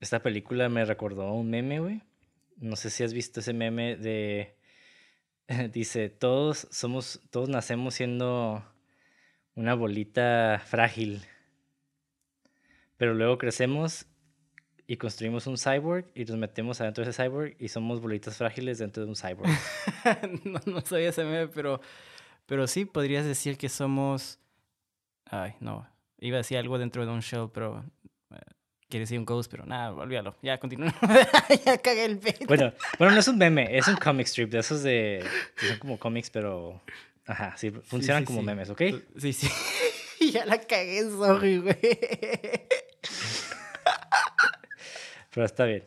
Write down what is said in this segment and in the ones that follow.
esta película me recordó un meme, güey. No sé si has visto ese meme de... Dice, todos somos, todos nacemos siendo una bolita frágil. Pero luego crecemos y construimos un cyborg y nos metemos adentro de ese cyborg y somos bolitas frágiles dentro de un cyborg. no, no sabía ese meme, pero, pero sí podrías decir que somos... Ay, no. Iba a decir algo dentro de un show, pero quiere decir un ghost, pero nada, olvídalo. Ya, continúa. ya cagué el pedo. Bueno, bueno, no es un meme, es un comic strip de esos de. son como cómics, pero. Ajá, sí, funcionan como memes, ¿ok? Sí, sí. ya la cagué, sorry, güey. pero está bien.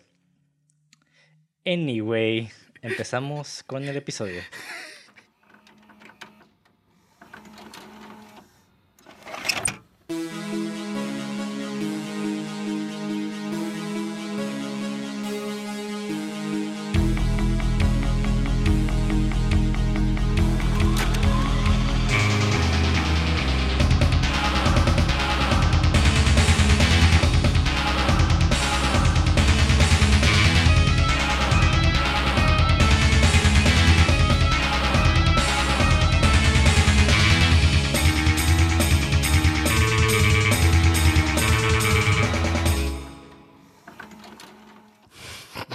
Anyway, empezamos con el episodio.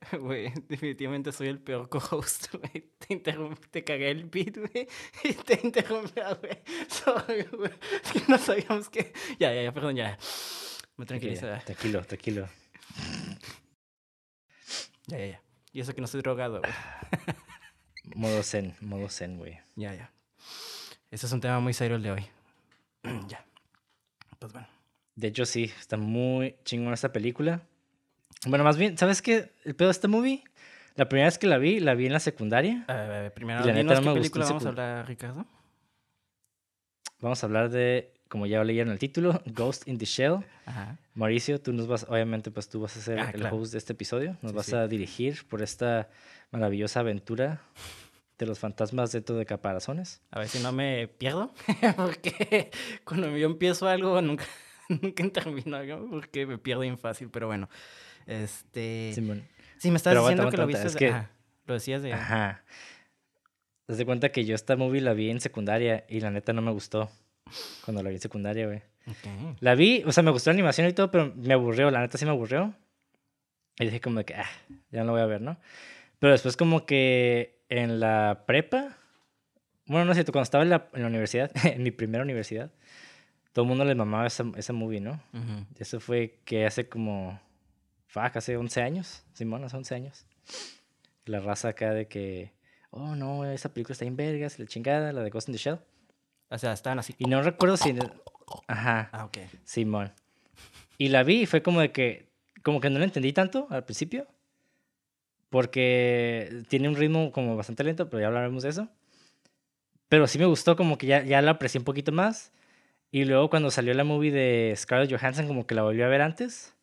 Güey, definitivamente soy el peor co-host, güey. Te interrumpí, te cagué el beat, güey. Y te interrumpí, güey. Sorry, güey. Es que no sabíamos que... Ya, ya, ya, perdón, ya. Me tranquiliza. tranquilo, tranquilo. Ya, ya, ya. Y eso que no estoy drogado, güey. modo zen, modo zen, güey. Ya, ya. Ese es un tema muy serio el de hoy. ya. Pues bueno. De hecho, sí, está muy chingón esta película. Bueno, más bien, ¿sabes qué? El pedo de esta movie, la primera vez que la vi, la vi en la secundaria. Uh, primero, la neta, no qué película vamos a hablar, Ricardo. Vamos a hablar de, como ya leyeron el título, Ghost in the Shell. Ajá. Mauricio, tú nos vas, obviamente, pues tú vas a ser ah, el host de este episodio. Nos vas a dirigir por esta maravillosa aventura de los fantasmas dentro de caparazones. A ver si no me pierdo, porque cuando yo empiezo algo nunca, nunca termino algo, porque me pierdo bien fácil, pero bueno. Este. Sí, me estás diciendo que lo viste. Es que... lo decías de. Ajá. Te das cuenta que yo esta movie la vi en secundaria y la neta no me gustó cuando la vi en secundaria, güey. La vi, o sea, me gustó la animación y todo, pero me aburrió, la neta sí me aburrió. Y dije como que, ah, ya no lo voy a ver, ¿no? Pero después como que en la prepa, bueno, no sé, cuando estaba en la, en la universidad, en mi primera universidad, todo el mundo le mamaba esa, esa movie, ¿no? Eso fue que hace como fuck, hace 11 años, Simón, hace 11 años. La raza acá de que, oh no, esa película está en vergas, la chingada, la de Ghost in the Shell. O sea, estaban así. Y no recuerdo si. Ajá. Ah, ok. Simón. Y la vi y fue como de que. Como que no la entendí tanto al principio. Porque tiene un ritmo como bastante lento, pero ya hablaremos de eso. Pero sí me gustó, como que ya, ya la aprecié un poquito más. Y luego cuando salió la movie de Scarlett Johansson, como que la volví a ver antes.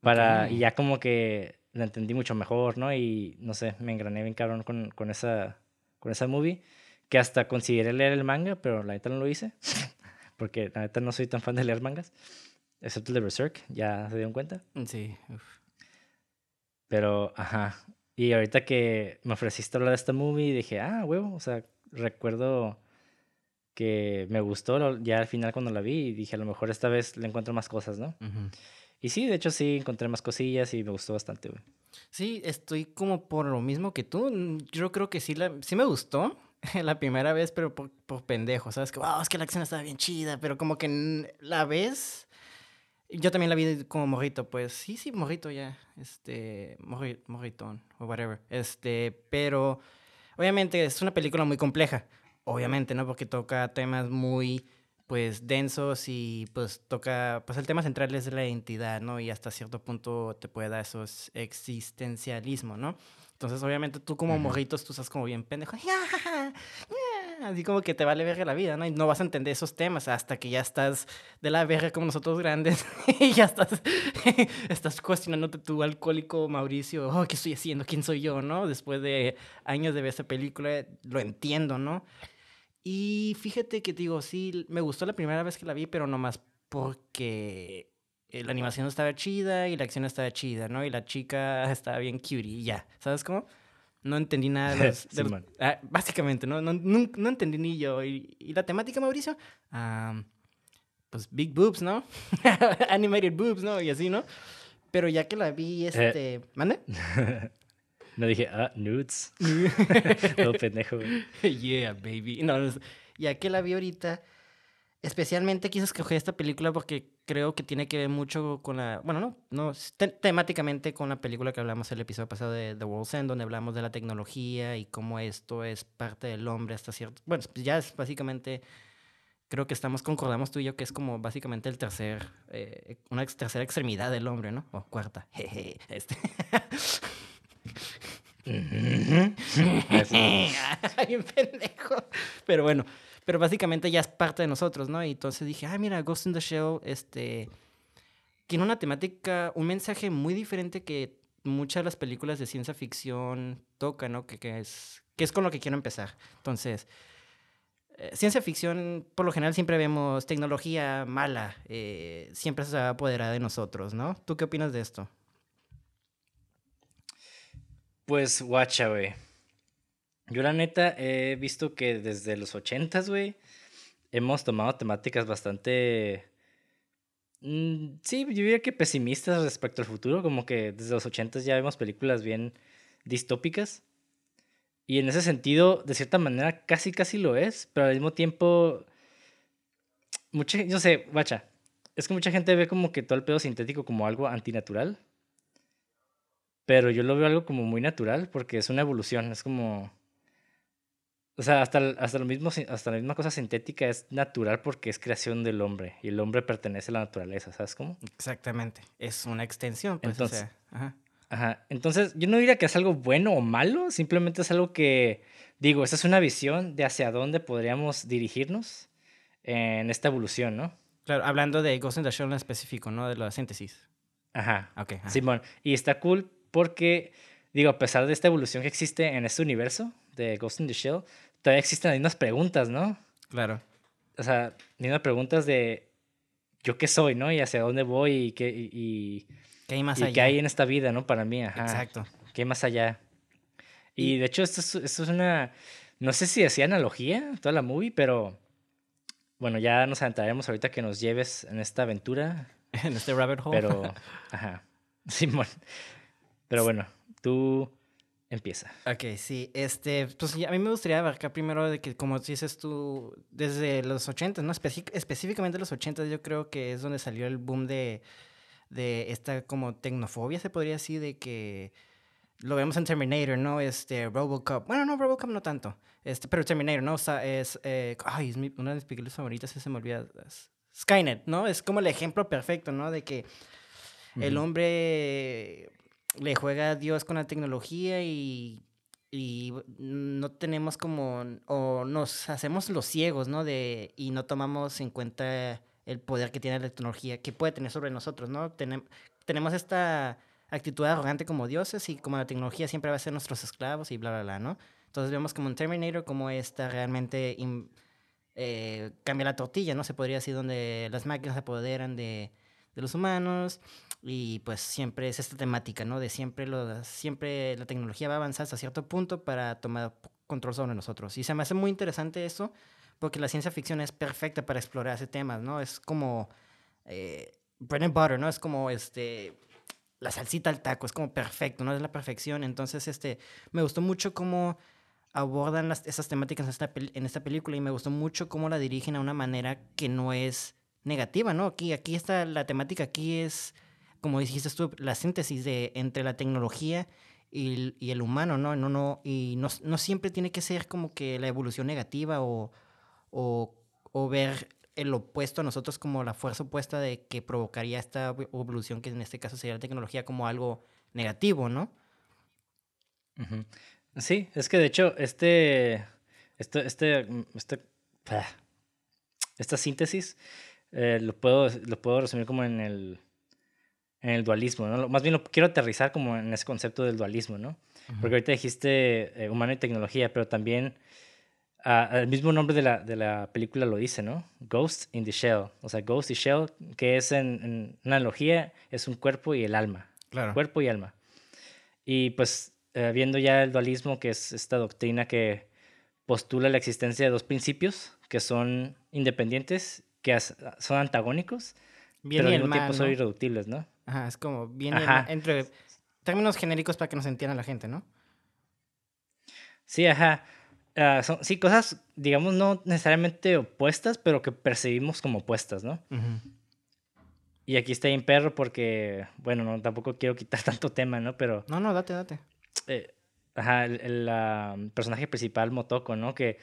Para, Y ya como que la entendí mucho mejor, ¿no? Y no sé, me engrané bien cabrón con, con, esa, con esa movie, que hasta consideré leer el manga, pero la neta no lo hice, porque la neta no soy tan fan de leer mangas, excepto el de Berserk, ya se dieron cuenta. Sí. Pero, ajá. Y ahorita que me ofreciste hablar de esta movie, dije, ah, huevo, o sea, recuerdo que me gustó ya al final cuando la vi y dije, a lo mejor esta vez le encuentro más cosas, ¿no? Y sí, de hecho sí encontré más cosillas y me gustó bastante, güey. Sí, estoy como por lo mismo que tú. Yo creo que sí, la, sí me gustó la primera vez, pero por, por pendejo, ¿sabes? Que, wow, es que la acción estaba bien chida, pero como que la vez... Yo también la vi como morrito, pues sí, sí, morrito ya, este, morritón o whatever, este, pero obviamente es una película muy compleja, obviamente, ¿no? Porque toca temas muy pues densos y pues toca, pues el tema central es la identidad, ¿no? Y hasta cierto punto te puede dar esos existencialismo, ¿no? Entonces, obviamente, tú como morritos, tú estás como bien pendejo. Así como que te vale verga la vida, ¿no? Y no vas a entender esos temas hasta que ya estás de la verga como nosotros grandes y ya estás, estás cuestionándote tu alcohólico Mauricio. Oh, ¿qué estoy haciendo? ¿Quién soy yo, no? Después de años de ver esa película, lo entiendo, ¿no? Y fíjate que digo, sí, me gustó la primera vez que la vi, pero nomás porque eh, la animación estaba chida y la acción estaba chida, ¿no? Y la chica estaba bien cutie y ya, ¿sabes cómo? No entendí nada de los... Ah, básicamente, ¿no? No, no, entendí ni yo. ¿Y, la temática, Mauricio? pues big boobs, ¿no? Animated boobs, ¿no? Y así, ¿no? Pero ya que la vi, eh. este... ¿Mande? No dije, ah, nudes. Todo pendejo, Yeah, baby. No, ya que la vi ahorita especialmente quise escoger esta película porque creo que tiene que ver mucho con la, bueno, no, no temáticamente con la película que hablamos el episodio pasado de The World's End, donde hablamos de la tecnología y cómo esto es parte del hombre hasta cierto, bueno, pues ya es básicamente, creo que estamos, concordamos tú y yo que es como básicamente el tercer, eh, una tercera extremidad del hombre, ¿no? O cuarta, jeje, este. Ay, pendejo. Pero bueno, pero básicamente ya es parte de nosotros, ¿no? Y entonces dije, ah, mira, Ghost in the Shell, este, tiene una temática, un mensaje muy diferente que muchas de las películas de ciencia ficción tocan, ¿no? Que, que es, que es con lo que quiero empezar. Entonces, eh, ciencia ficción, por lo general siempre vemos tecnología mala, eh, siempre se va a apoderar de nosotros, ¿no? ¿Tú qué opinas de esto? Pues, guacha, güey. Yo la neta he visto que desde los ochentas, güey, hemos tomado temáticas bastante... Mm, sí, yo diría que pesimistas respecto al futuro, como que desde los ochentas ya vemos películas bien distópicas. Y en ese sentido, de cierta manera, casi casi lo es, pero al mismo tiempo, mucha, yo sé, guacha, es que mucha gente ve como que todo el pedo sintético como algo antinatural. Pero yo lo veo algo como muy natural porque es una evolución, es como o sea, hasta, hasta, lo mismo, hasta la misma cosa sintética es natural porque es creación del hombre y el hombre pertenece a la naturaleza, ¿sabes cómo? Exactamente, es una extensión. Pues, Entonces, ajá. ajá. Entonces, yo no diría que es algo bueno o malo, simplemente es algo que, digo, esa es una visión de hacia dónde podríamos dirigirnos en esta evolución, ¿no? Claro, hablando de Ghost in the Shell en específico, ¿no? De la síntesis. Ajá. Ok. Simón, y está cool porque, digo, a pesar de esta evolución que existe en este universo de Ghost in the Shell, todavía existen las mismas preguntas, ¿no? Claro. O sea, mismas preguntas de yo qué soy, ¿no? Y hacia dónde voy y qué, y, ¿Qué hay más y allá? qué hay en esta vida, ¿no? Para mí, ajá. Exacto. ¿Qué hay más allá? Y, de hecho, esto es, esto es una. No sé si hacía analogía toda la movie, pero. Bueno, ya nos adentraremos ahorita que nos lleves en esta aventura. en este rabbit hole. Pero. Ajá. Simón. Pero bueno, tú. Empieza. Ok, sí. Este, pues a mí me gustaría abarcar primero de que, como dices tú, desde los 80, ¿no? específicamente los 80 yo creo que es donde salió el boom de, de esta como tecnofobia, se podría decir, de que lo vemos en Terminator, ¿no? Este, Robocop. Bueno, no, Robocop no tanto. Este, pero Terminator, ¿no? O sea, es, eh, ay, es una de mis películas favoritas, se me olvida. Skynet, ¿no? Es como el ejemplo perfecto, ¿no? De que el hombre le juega a Dios con la tecnología y, y no tenemos como, o nos hacemos los ciegos, ¿no? De, y no tomamos en cuenta el poder que tiene la tecnología, que puede tener sobre nosotros, ¿no? tenemos esta actitud arrogante como dioses y como la tecnología siempre va a ser nuestros esclavos y bla, bla, bla, ¿no? Entonces vemos como un Terminator, como esta realmente eh, cambia la tortilla, ¿no? Se podría decir, donde las máquinas se apoderan de, de los humanos y pues siempre es esta temática, ¿no? De siempre, lo, siempre la tecnología va a avanzar hasta cierto punto para tomar control sobre nosotros. Y se me hace muy interesante eso porque la ciencia ficción es perfecta para explorar ese tema, ¿no? Es como eh, bread and butter, ¿no? Es como este la salsita al taco, es como perfecto, ¿no? Es la perfección. Entonces, este, me gustó mucho cómo abordan las, esas temáticas en esta, en esta película y me gustó mucho cómo la dirigen a una manera que no es negativa, ¿no? Aquí, aquí está la temática, aquí es, como dijiste tú, la síntesis de, entre la tecnología y, el humano, ¿no? No, no, y no, no, siempre tiene que ser como que la evolución negativa o, o, ver el opuesto a nosotros como la fuerza opuesta de que provocaría esta evolución, que en este caso sería la tecnología, como algo negativo, ¿no? Sí, es que de hecho, este, este, este, este ah, esta síntesis eh, lo, puedo, lo puedo resumir como en el, en el dualismo, ¿no? Más bien lo quiero aterrizar como en ese concepto del dualismo, ¿no? Porque ahorita dijiste eh, humano y tecnología, pero también uh, el mismo nombre de la, de la película lo dice, ¿no? Ghost in the Shell. O sea, Ghost y Shell, que es en, en analogía, es un cuerpo y el alma. Claro. Cuerpo y alma. Y pues eh, viendo ya el dualismo, que es esta doctrina que postula la existencia de dos principios que son independientes, que son antagónicos, pero al mismo tiempo son irreductibles, ¿no? Ajá, es como bien entre términos genéricos para que nos entienda la gente, ¿no? Sí, ajá. Ah, son, sí, cosas, digamos, no necesariamente opuestas, pero que percibimos como opuestas, ¿no? Y aquí está en perro porque, bueno, no, tampoco quiero quitar tanto tema, ¿no? Pero... No, no, date, date. Eh, ajá, el, personaje principal, Motoko, ¿no? Que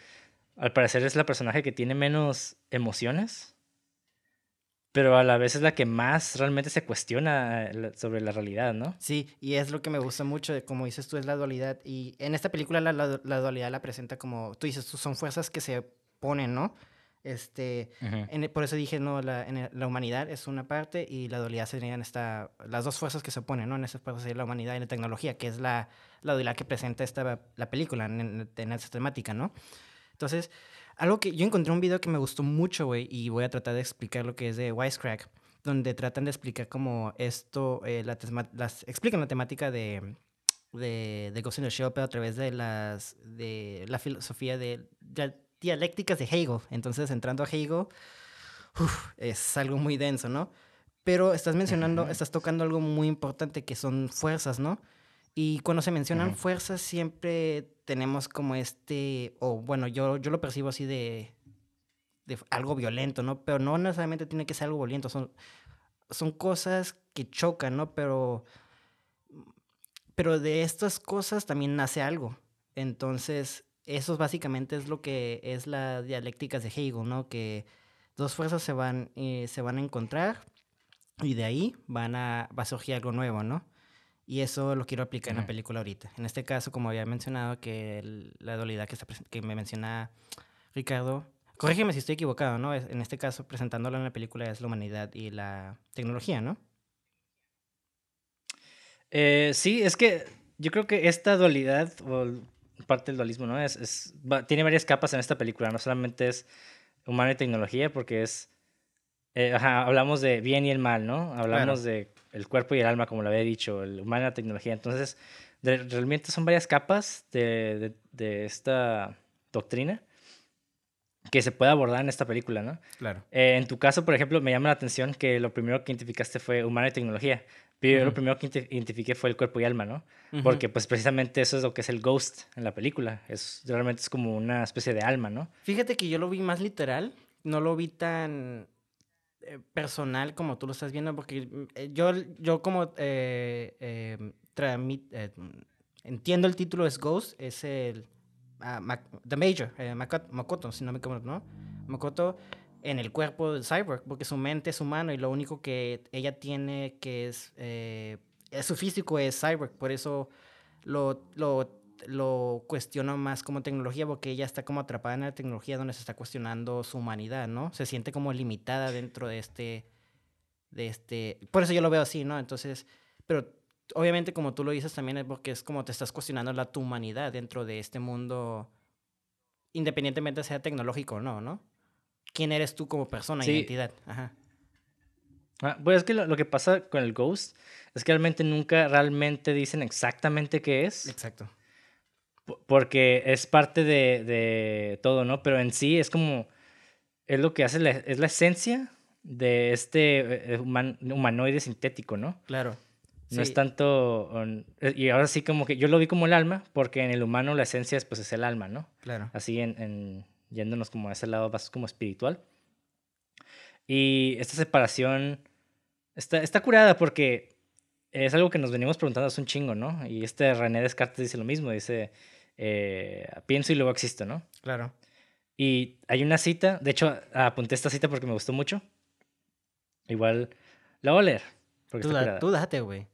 al parecer es la personaje que tiene menos emociones, pero a la vez es la que más realmente se cuestiona eh, sobre la realidad, ¿no? Sí, y es lo que me gusta mucho, de, como dices tú, es la dualidad. Y en esta película la, la, dualidad la presenta como, tú dices, son fuerzas que se ponen, ¿no? Este, por eso dije, no, la, en la humanidad es una parte y la dualidad serían esta, las dos fuerzas que se oponen, ¿no? En esa parte sería la humanidad y la tecnología, que es la, la dualidad que presenta esta, la película en, en, esta temática, ¿no? Entonces, algo que yo encontré un video que me gustó mucho, güey, y voy a tratar de explicar lo que es de Wisecrack, donde tratan de explicar cómo esto, eh, la las, explican la temática de, de, de Ghost in the Shell, pero a través de, las, de la filosofía de, dialécticas de Hegel. Entonces, entrando a Hegel, es algo muy denso, ¿no? Pero estás mencionando, estás tocando algo muy importante que son fuerzas, ¿no? Y cuando se mencionan fuerzas, siempre tenemos como este, o bueno, yo, yo lo percibo así de, de algo violento, ¿no? Pero no necesariamente tiene que ser algo violento, son, son cosas que chocan, ¿no? Pero, pero de estas cosas también nace algo. Entonces, eso básicamente es lo que es la dialéctica de Hegel, ¿no? Que dos fuerzas se van, eh, se van a encontrar y de ahí van a, va a surgir algo nuevo, ¿no? Y eso lo quiero aplicar en la película ahorita. En este caso, como había mencionado, que la dualidad que, que me menciona Ricardo, corrígeme si estoy equivocado, ¿no? En este caso, presentándolo en la película es la humanidad y la tecnología, ¿no? Eh, sí, es que yo creo que esta dualidad, o parte del dualismo, ¿no? Es, es tiene varias capas en esta película, no solamente es humano y tecnología, porque es... Eh, ajá, hablamos de bien y el mal, ¿no? Hablamos de el cuerpo y el alma, como lo había dicho, el humano y la tecnología. Entonces, realmente son varias capas de, de, esta doctrina que se puede abordar en esta película, ¿no? Claro. Eh, en tu caso, por ejemplo, me llama la atención que lo primero que identificaste fue humano y tecnología. Pero yo lo primero que identifiqué fue el cuerpo y alma, ¿no? Porque pues precisamente eso es lo que es el ghost en la película. Es, realmente es como una especie de alma, ¿no? Fíjate que yo lo vi más literal. No lo vi tan eh, personal como tú lo estás viendo, porque eh, yo, yo como eh, eh entiendo el título es Ghost, es el uh, The Major, Makoto, si no me equivoco, ¿no? Makoto en el cuerpo del cyborg, porque su mente es humano y lo único que ella tiene que es, su físico es cyborg, por eso lo lo cuestiona más como tecnología porque ella está como atrapada en la tecnología donde se está cuestionando su humanidad, ¿no? Se siente como limitada dentro de este, de este, por eso yo lo veo así, ¿no? Entonces, pero obviamente como tú lo dices también es porque es como te estás cuestionando la tu humanidad dentro de este mundo, independientemente sea tecnológico o no, ¿no? ¿Quién eres tú como persona, identidad? Ajá. Ah, pues es que lo, lo, que pasa con el Ghost es que realmente nunca realmente dicen exactamente qué es. Exacto porque es parte de, de, todo, ¿no? Pero en sí es como, es lo que hace, es la esencia de este eh, humanoide sintético, ¿no? Claro. No es tanto, eh, y ahora sí como que yo lo vi como el alma, porque en el humano la esencia es, pues, es el alma, ¿no? Claro. Así en, en yéndonos como a ese lado más como espiritual. Y esta separación está, está curada porque es algo que nos venimos preguntando hace un chingo, ¿no? Y este René Descartes dice lo mismo, dice, eh, pienso y luego existo, ¿no? Claro. Y hay una cita, de hecho apunté esta cita porque me gustó mucho. Igual la voy a leer. Tú, tú date, güey.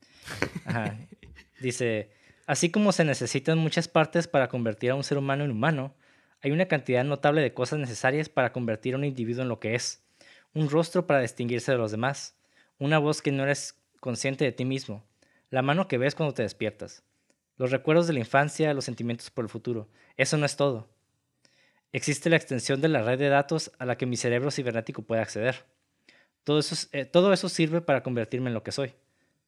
Dice, así como se necesitan muchas partes para convertir a un ser humano en humano, hay una cantidad notable de cosas necesarias para convertir a un individuo en lo que es. Un rostro para distinguirse de los demás. Una voz que no eres consciente de ti mismo. La mano que ves cuando te despiertas. Los recuerdos de la infancia, los sentimientos por el futuro. Eso no es todo. Existe la extensión de la red de datos a la que mi cerebro cibernético puede acceder. Todo eso, eh, todo eso sirve para convertirme en lo que soy,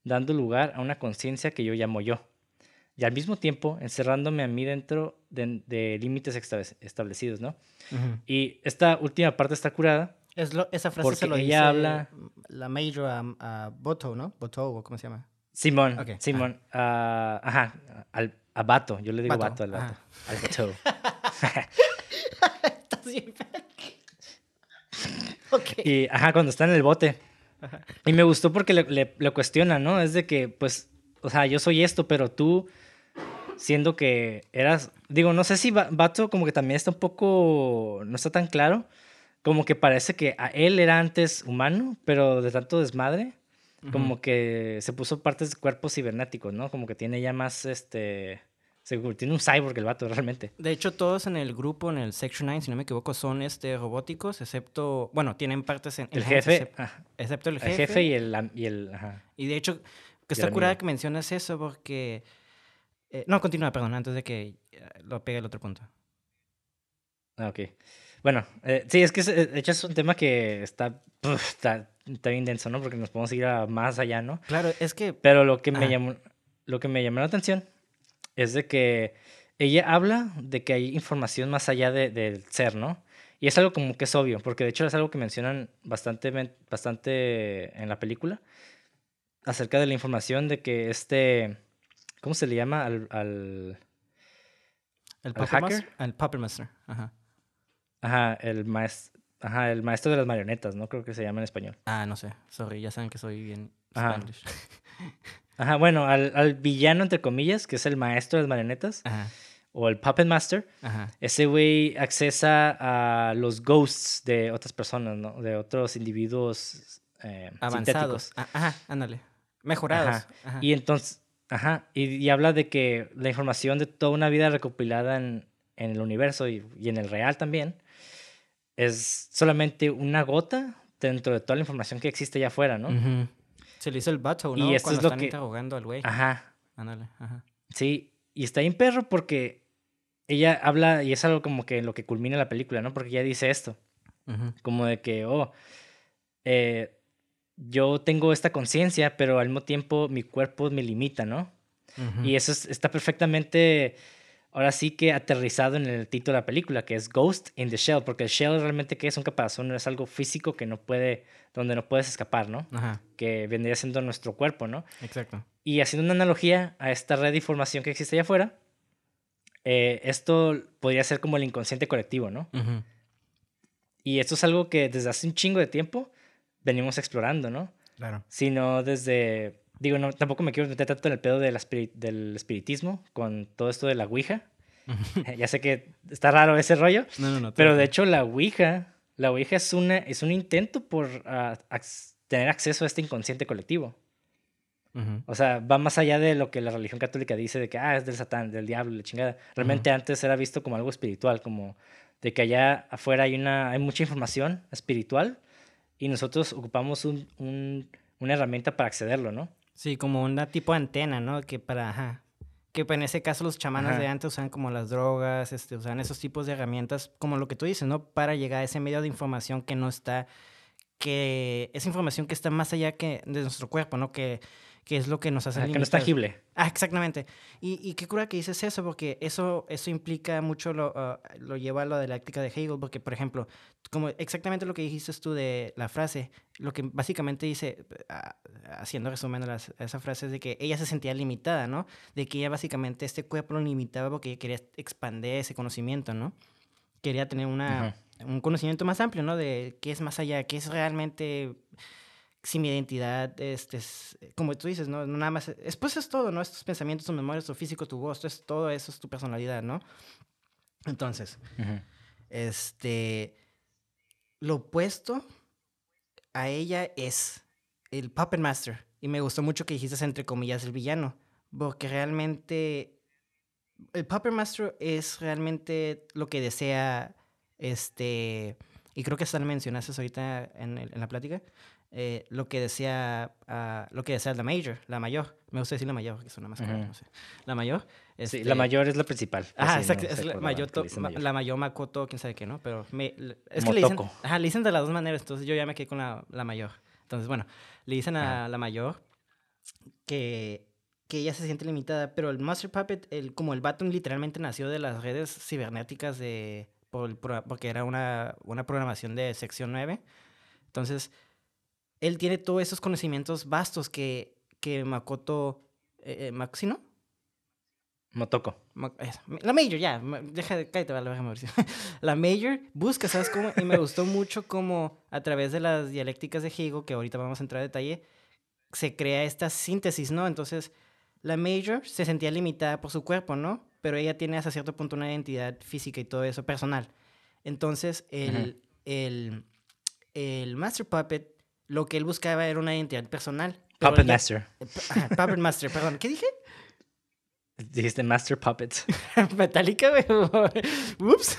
dando lugar a una conciencia que yo llamo yo y al mismo tiempo encerrándome a mí dentro de, límites establecidos, ¿no? Y esta última parte está curada. Es esa frase se lo ella habla la major a, Boto, ¿no? Boto, ¿cómo se llama? Simón, Simón, ah, ajá, al, a Bato, yo le digo Bato, al Bato, al Boto. okay. Y, ajá, cuando está en el bote. Y me gustó porque le, le, le cuestiona, ¿no? Es de que, pues, o sea, yo soy esto, pero tú siendo que eras, digo, no sé si Bato como que también está un poco, no está tan claro, como que parece que a él era antes humano, pero de tanto desmadre, como que se puso partes de cuerpos cibernéticos, ¿no? Como que tiene ya más, este, tiene un cyborg el vato realmente. De hecho, todos en el grupo, en el Section 9, si no me equivoco, son este, robóticos, excepto, bueno, tienen partes en... El jefe. Excepto el jefe. El jefe y el... Y, el, y de hecho, que está curada que mencionas eso porque eh, no, continúa, perdón, antes de que eh, lo pegue el otro punto. Ah, ok. Bueno, eh, sí, es que de hecho es un tema que está, está, bien denso, ¿no? Porque nos podemos ir a más allá, ¿no? Claro, es que... Pero lo que, me llamó, lo que me llamó la atención es de que ella habla de que hay información más allá del ser, ¿no? Y es algo como que es obvio, porque de hecho es algo que mencionan bastante, bastante en la película, acerca de la información de que este ¿Cómo se le llama al. al ¿El hacker? El Puppet Master. Ajá. Ajá, el maestro. Ajá, el maestro de las marionetas, ¿no? Creo que se llama en español. Ah, no sé. Sorry, ya saben que soy bien Ajá. Ajá, bueno, al, al, villano, entre comillas, que es el maestro de las marionetas. Ajá. O el Puppet Master. Ajá. Ese güey accesa a los ghosts de otras personas, ¿no? De otros individuos eh, Avanzados. Ah, ajá, ándale. Mejorados. Ajá. Y entonces, Ajá, y, habla de que la información de toda una vida recopilada en, en el universo y, y, en el real también es solamente una gota dentro de toda la información que existe allá afuera, ¿no? Se le hizo el bacho, ¿no? Y esto Cuando es lo están que... interrogando al güey. Ajá. Ándale, ajá. Sí, y está bien perro porque ella habla, y es algo como que en lo que culmina la película, ¿no? Porque ella dice esto. Como de que, oh, eh, yo tengo esta conciencia, pero al mismo tiempo mi cuerpo me limita, ¿no? Y eso está perfectamente, ahora sí que aterrizado en el título de la película, que es Ghost in the Shell, porque el shell realmente que es un caparazón, es algo físico que no puede, donde no puedes escapar, ¿no? Que vendría siendo nuestro cuerpo, ¿no? Exacto. Y haciendo una analogía a esta red de información que existe allá afuera, eh, esto podría ser como el inconsciente colectivo, ¿no? Y esto es algo que desde hace un chingo de tiempo venimos explorando, ¿no? Claro. Sino desde, digo, no, tampoco me quiero meter tanto en el pedo del, del espiritismo con todo esto de la Ouija. ya sé que está raro ese rollo, no, no, no, pero de hecho la Ouija, la Ouija es, una, es un intento por ah, tener acceso a este inconsciente colectivo. O sea, va más allá de lo que la religión católica dice de que, ah, es del satán, del diablo, la chingada. Realmente antes era visto como algo espiritual, como de que allá afuera hay, una, hay mucha información espiritual y nosotros ocupamos un, un, una herramienta para accederlo, ¿no? Sí, como una tipo de antena, ¿no? Que para, ajá, que en ese caso los chamanes de antes usan como las drogas, este, usan esos tipos de herramientas, como lo que tú dices, ¿no? Para llegar a ese medio de información que no está, que es información que está más allá que de nuestro cuerpo, ¿no? Que que es lo que nos hace... que no es tangible. Ah, exactamente. Y, y, qué cura que dices eso, porque eso, eso implica mucho, lo, uh, lo lleva a la dialéctica de Hegel, porque, por ejemplo, como exactamente lo que dijiste tú de la frase, lo que básicamente dice, uh, haciendo resumen a esa frase, es de que ella se sentía limitada, ¿no? De que ella básicamente este cuerpo lo limitaba porque ella quería expandir ese conocimiento, ¿no? Quería tener una, un conocimiento más amplio, ¿no? De qué es más allá, qué es realmente si mi identidad, este, es, como tú dices, ¿no? Nada más, después es todo, ¿no? Estos pensamientos, tu memoria, tu físico, tu voz, es todo eso es tu personalidad, ¿no? Entonces, Este, lo opuesto a ella es el Puppet Master. Y me gustó mucho que dijiste entre comillas el villano. Porque realmente el Puppet Master es realmente lo que desea este y creo que hasta lo mencionaste ahorita en, en la plática eh, lo que desea uh, lo que desea la major la mayor. Me gusta decir la mayor porque suena más uh -huh. no sé. La mayor este... sí la mayor es la principal ah exacto no es la mayor, mayor, la mayor Makoto quién sabe qué no pero me, es que le dicen, ajá, le dicen de las dos maneras entonces yo ya me quedé con la, la mayor. Entonces bueno le dicen a la mayor que que ella se siente limitada, pero el Master Puppet, el, como el Baton literalmente nació de las redes cibernéticas de, por, por, porque era una, una programación de sección 9. Entonces, él tiene todos esos conocimientos vastos que, que Makoto, eh, eh, ¿sí no? Motoko. La Major, ya, deja de, cállate, vale, Mauricio. La Major busca, ¿sabes cómo? Y me gustó mucho cómo a través de las dialécticas de Hegel, que ahorita vamos a entrar a detalle, se crea esta síntesis, ¿no? Entonces, la Major se sentía limitada por su cuerpo, ¿no? Pero ella tiene hasta cierto punto una identidad física y todo eso personal. Entonces, el, uh -huh. el, el Master Puppet, lo que él buscaba era una identidad personal. Puppet Master. Ajá, Puppet Master, perdón. ¿Qué dije? Dijiste Master Puppets. Metallica, güey. Ups.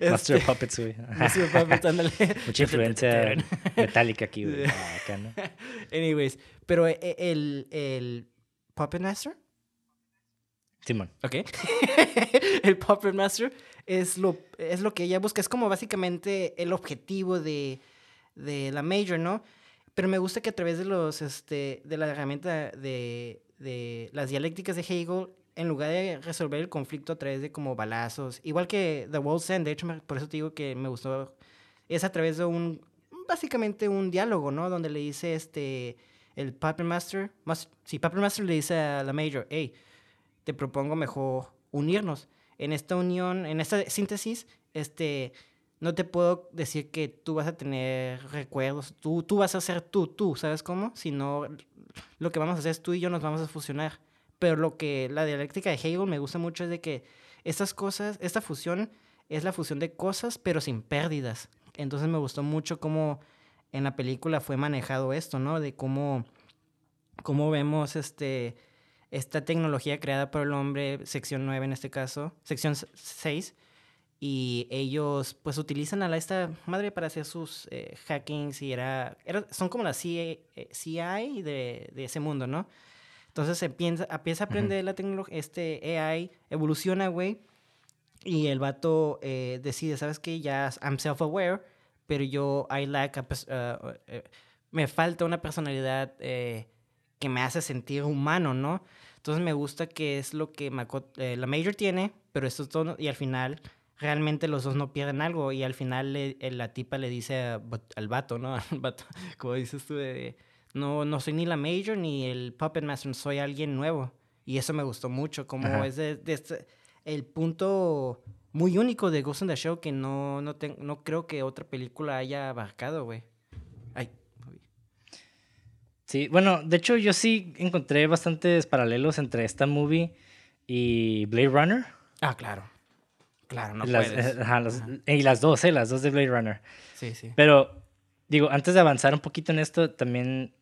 Master este... Puppets, güey. Master Puppets, ándale. Mucha influencia metálica aquí, güey. Acá, ¿no? Anyways, pero el, el Puppet Master. Simón. Ok. el Puppet Master es lo, es lo que ella busca. Es como básicamente el objetivo de, de la Major, ¿no? Pero me gusta que a través de los, este, de la herramienta de, de las dialécticas de Hegel, en lugar de resolver el conflicto a través de como balazos, igual que The World's End, de hecho, por eso te digo que me gustó, es a través de un, básicamente un diálogo, ¿no? Donde le dice, este, el Puppet Master, más, sí, Puppet Master le dice a la Major, hey, te propongo mejor unirnos. En esta unión, en esta síntesis, este, no te puedo decir que tú vas a tener recuerdos, tú, tú vas a ser tú, tú, ¿sabes cómo? Sino lo que vamos a hacer es tú y yo nos vamos a fusionar. Pero lo que la dialéctica de Hegel me gusta mucho es de que estas cosas, esta fusión es la fusión de cosas, pero sin pérdidas. Entonces me gustó mucho cómo en la película fue manejado esto, ¿no? De cómo, cómo vemos este, esta tecnología creada por el hombre, sección 9 en este caso, sección 6, y ellos pues utilizan a la, esta madre para hacer sus eh, hackings y era, era, son como la CIA, CI de, de, ese mundo, ¿no? Entonces empieza, empieza a aprender uh -huh. la tecnología, este AI evoluciona, güey, y el vato eh, decide, ¿sabes qué? Ya I'm self-aware, pero yo I lack a, uh, uh, me falta una personalidad eh, que me hace sentir humano, ¿no? Entonces me gusta que es lo que eh, la Major tiene, pero esto es todo, y al final realmente los dos no pierden algo y al final le, la tipa le dice a, al vato, ¿no? Al vato, como dices tú, de, no, no soy ni la Major ni el Puppet Master, soy alguien nuevo. Y eso me gustó mucho, como Ajá. es de, de este, el punto muy único de Ghost in the Show que no, no, te, no creo que otra película haya abarcado, güey. Ay. Sí, bueno, de hecho yo sí encontré bastantes paralelos entre esta movie y Blade Runner. Ah, claro. Claro, no las, puedes. Ajá, las, y las dos, ¿eh? Las dos de Blade Runner. Sí, sí. Pero, digo, antes de avanzar un poquito en esto, también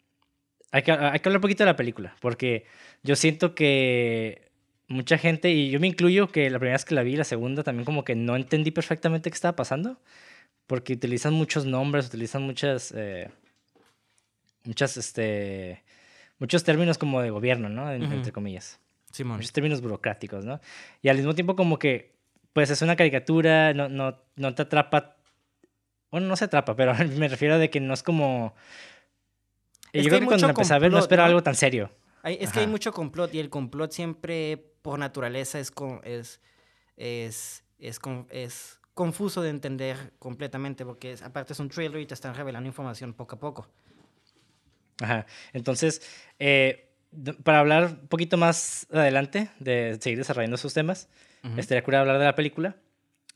hay que, hay que hablar un poquito de la película, porque yo siento que mucha gente, y yo me incluyo, que la primera vez que la vi, la segunda, también como que no entendí perfectamente qué estaba pasando, porque utilizan muchos nombres, utilizan muchas, eh, muchas, este, muchos términos como de gobierno, ¿no? En, uh -huh. Entre comillas. Simón. Muchos términos burocráticos, ¿no? Y al mismo tiempo como que pues es una caricatura, no, no, no te atrapa. Bueno, no se atrapa, pero me refiero a de que no es como. Es yo creo que cuando empecé a ver no espero ¿no? algo tan serio. Hay, es Ajá. que hay mucho complot y el complot siempre, por naturaleza, es, es, es, es, es confuso de entender completamente porque es, aparte es un trailer y te están revelando información poco a poco. Ajá. Entonces, eh, para hablar un poquito más adelante de seguir desarrollando esos temas, Uh -huh. Estaría cura hablar de la película.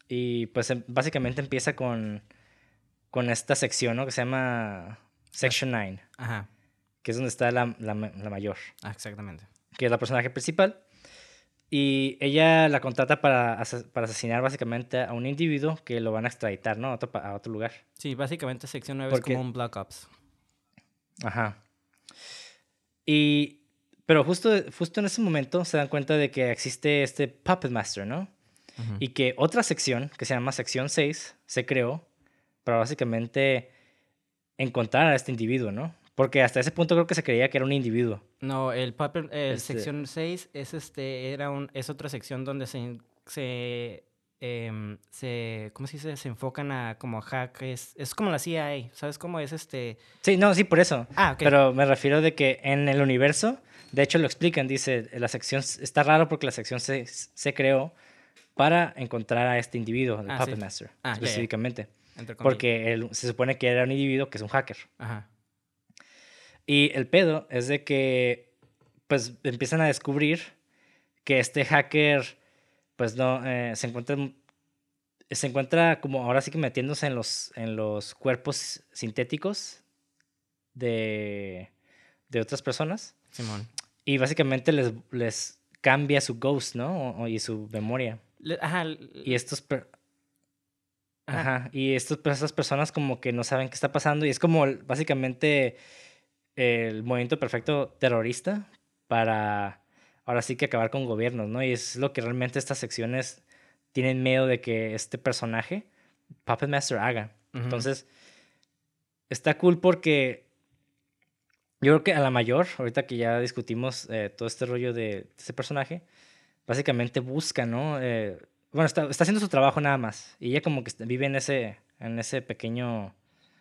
Y pues em, básicamente empieza con, con esta sección, ¿no? Que se llama Section 9. Ajá. Que es donde está la, la, la, mayor. Ah, exactamente. Que es la personaje principal. Y ella la contrata para, para asesinar básicamente a un individuo que lo van a extraditar, ¿no? A otro, a otro lugar. Sí, básicamente sección 9 es como un Black Ops. Ajá. Y, pero justo, justo en ese momento se dan cuenta de que existe este Puppet Master, ¿no? Y que otra sección, que se llama sección 6, se creó para básicamente encontrar a este individuo, ¿no? Porque hasta ese punto creo que se creía que era un individuo. No, el papel, el este sección 6 es este, era un, es otra sección donde se, se, em, se ¿cómo se dice? Se enfocan a como hack, es, es como la CIA, ¿sabes cómo es este? Sí, no, sí, por eso. Ah, ok. Pero me refiero de que en el universo, de hecho lo explican, dice, la sección, está raro porque la sección se, se creó para encontrar a este individuo, el ah, Puppet Master, ah, específicamente. Porque él, se supone que era un individuo que es un hacker. Ajá. Y el pedo es de que, pues, empiezan a descubrir que este hacker, pues, no, eh, se encuentra, se encuentra como ahora sí que metiéndose en los, en los cuerpos sintéticos de, de otras personas. Simón. Y básicamente les, les cambia su ghost, ¿no? y su memoria. ajá. Y estos... Ajá. Y estos, estas personas como que no saben qué está pasando y es como básicamente el movimiento perfecto terrorista para ahora sí que acabar con gobiernos, ¿no? Y es lo que realmente estas secciones tienen miedo de que este personaje, Puppet Master, haga. Entonces, está cool porque yo creo que a la mayor, ahorita que ya discutimos eh, todo este rollo de, ese personaje, básicamente busca, ¿no? Eh, bueno, está, está, haciendo su trabajo nada más. Y ella como que vive en ese, en ese pequeño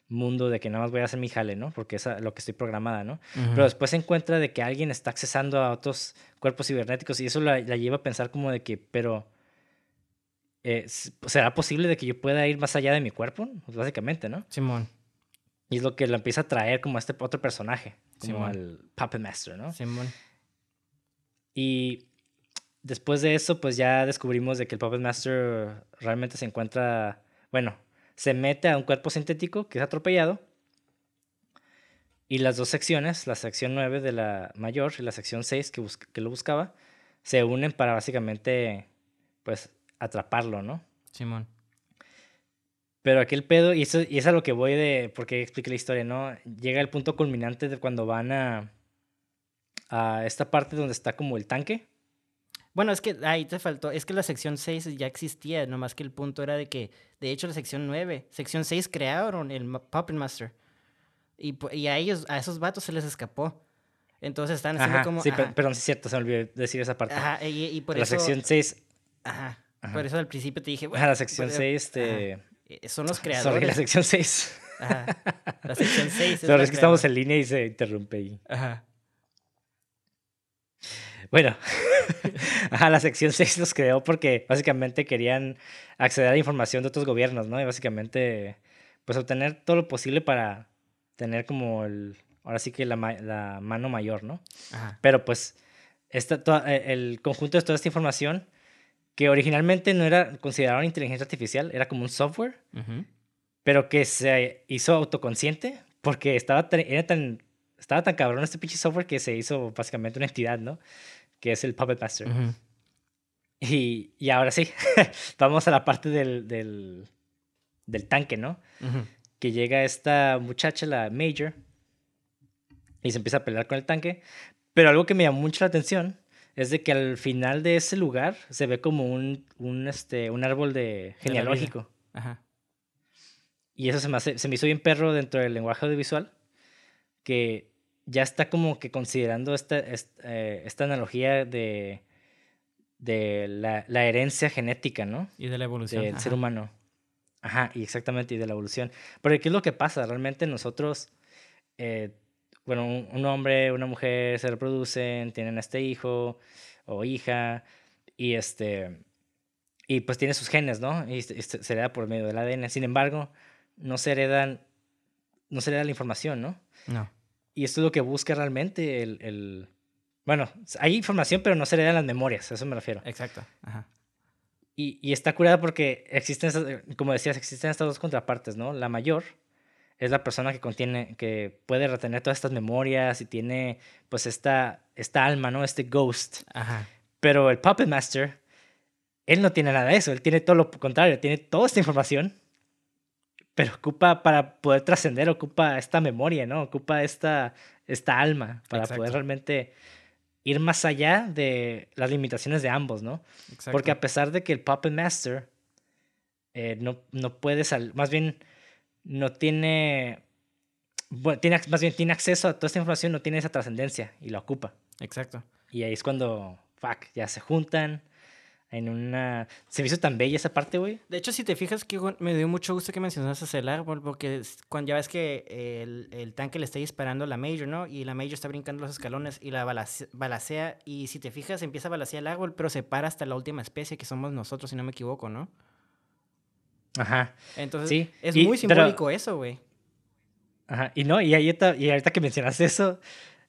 mundo de que nada más voy a hacer mi jale, ¿no? Porque es lo que estoy programada, ¿no? Pero después se encuentra de que alguien está accesando a otros cuerpos cibernéticos y eso la, lleva a pensar como de que, pero, eh, ¿será posible de que yo pueda ir más allá de mi cuerpo? Pues básicamente, ¿no? Simón. Y es lo que lo empieza a traer como a este otro personaje, como al Puppet Master, ¿no? Simón. Y después de eso, pues ya descubrimos de que el Puppet Master realmente se encuentra, bueno, se mete a un cuerpo sintético que es atropellado. Y las dos secciones, la sección 9 de la mayor y la sección 6 que, que lo buscaba, se unen para básicamente, pues, atraparlo, ¿no? Simón. Pero aquí el pedo, y eso, y es a lo que voy de, porque expliqué la historia, ¿no? Llega el punto culminante de cuando van a, a esta parte donde está como el tanque. Bueno, es que ahí te faltó, es que la sección 6 ya existía, nomás que el punto era de que, de hecho, la sección 9, sección 6 crearon el Puppet Master. Y, y a ellos, a esos vatos se les escapó. Entonces están haciendo como. Sí, perdón, sí es cierto, se me olvidó decir esa parte. Ajá, y, por la eso. La sección 6. Ajá, Por eso al principio te dije. Bueno, la sección 6, este. Eh, son los creadores. Sorry, la sección 6. Ajá. La sección 6. Es, es que estamos en línea y se interrumpe ahí. Ajá. Bueno, Ajá, la sección 6 los creó porque básicamente querían acceder a información de otros gobiernos, ¿no? Y básicamente, pues obtener todo lo posible para tener como el, ahora sí que la, la mano mayor, ¿no? Ajá. Pero pues, esta, e, el conjunto de toda esta información, que originalmente no era considerado inteligencia artificial, era como un software, pero que se hizo autoconsciente porque estaba, era tan, estaba tan cabrón este pinche software que se hizo básicamente una entidad, ¿no? que es el Puppet Master. y, y, ahora sí, vamos a la parte del, del, del tanque, ¿no? Que llega esta muchacha, la Major, y se empieza a pelear con el tanque. Pero algo que me llamó mucho la atención es de que al final de ese lugar se ve como un, un, este, un árbol de genealógico. Ajá. Y eso se me, hace, se me hizo bien perro dentro del lenguaje audiovisual, que ya está como que considerando esta, eh, esta, analogía de, de la, la, herencia genética, ¿no? Y de la evolución. Del ser humano. Ajá, y exactamente, y de la evolución. Pero ¿qué es lo que pasa? Realmente nosotros, eh, bueno, un, hombre, una mujer se reproducen, tienen este hijo o hija, y este, y pues tiene sus genes, ¿no? Y, se, se hereda por medio del ADN. Sin embargo, no se heredan, no se hereda la información, ¿no? No. Y esto es lo que busca realmente el, el... Bueno, hay información, pero no se le dan las memorias, a eso me refiero. Exacto. Ajá. Y, y, está curada porque existen, como decías, existen estas dos contrapartes, ¿no? La mayor es la persona que contiene, que puede retener todas estas memorias y tiene, pues, esta, esta alma, ¿no? Este ghost. Ajá. Pero el Puppet Master, él no tiene nada de eso, él tiene todo lo contrario, tiene toda esta información, pero ocupa para poder trascender, ocupa esta memoria, ¿no? Ocupa esta, esta alma para poder realmente ir más allá de las limitaciones de ambos, ¿no? Porque a pesar de que el Puppet Master eh, no, no puede salir, más bien no tiene, bueno, tiene, más bien tiene acceso a toda esta información, no tiene esa trascendencia y la ocupa. Exacto. Y ahí es cuando, fuck, ya se juntan en una... Se me hizo tan bella esa parte, güey. De hecho, si te fijas, que me dio mucho gusto que mencionases el árbol, porque cuando ya ves que el, el, tanque le está disparando a la Major, ¿no? Y la Major está brincando los escalones y la balacea, y si te fijas, empieza a balasear el árbol, pero se para hasta la última especie, que somos nosotros, si no me equivoco, ¿no? Ajá. Entonces, sí. es muy simbólico eso, güey. Ajá, y no, y, ahí y ahorita que mencionas eso,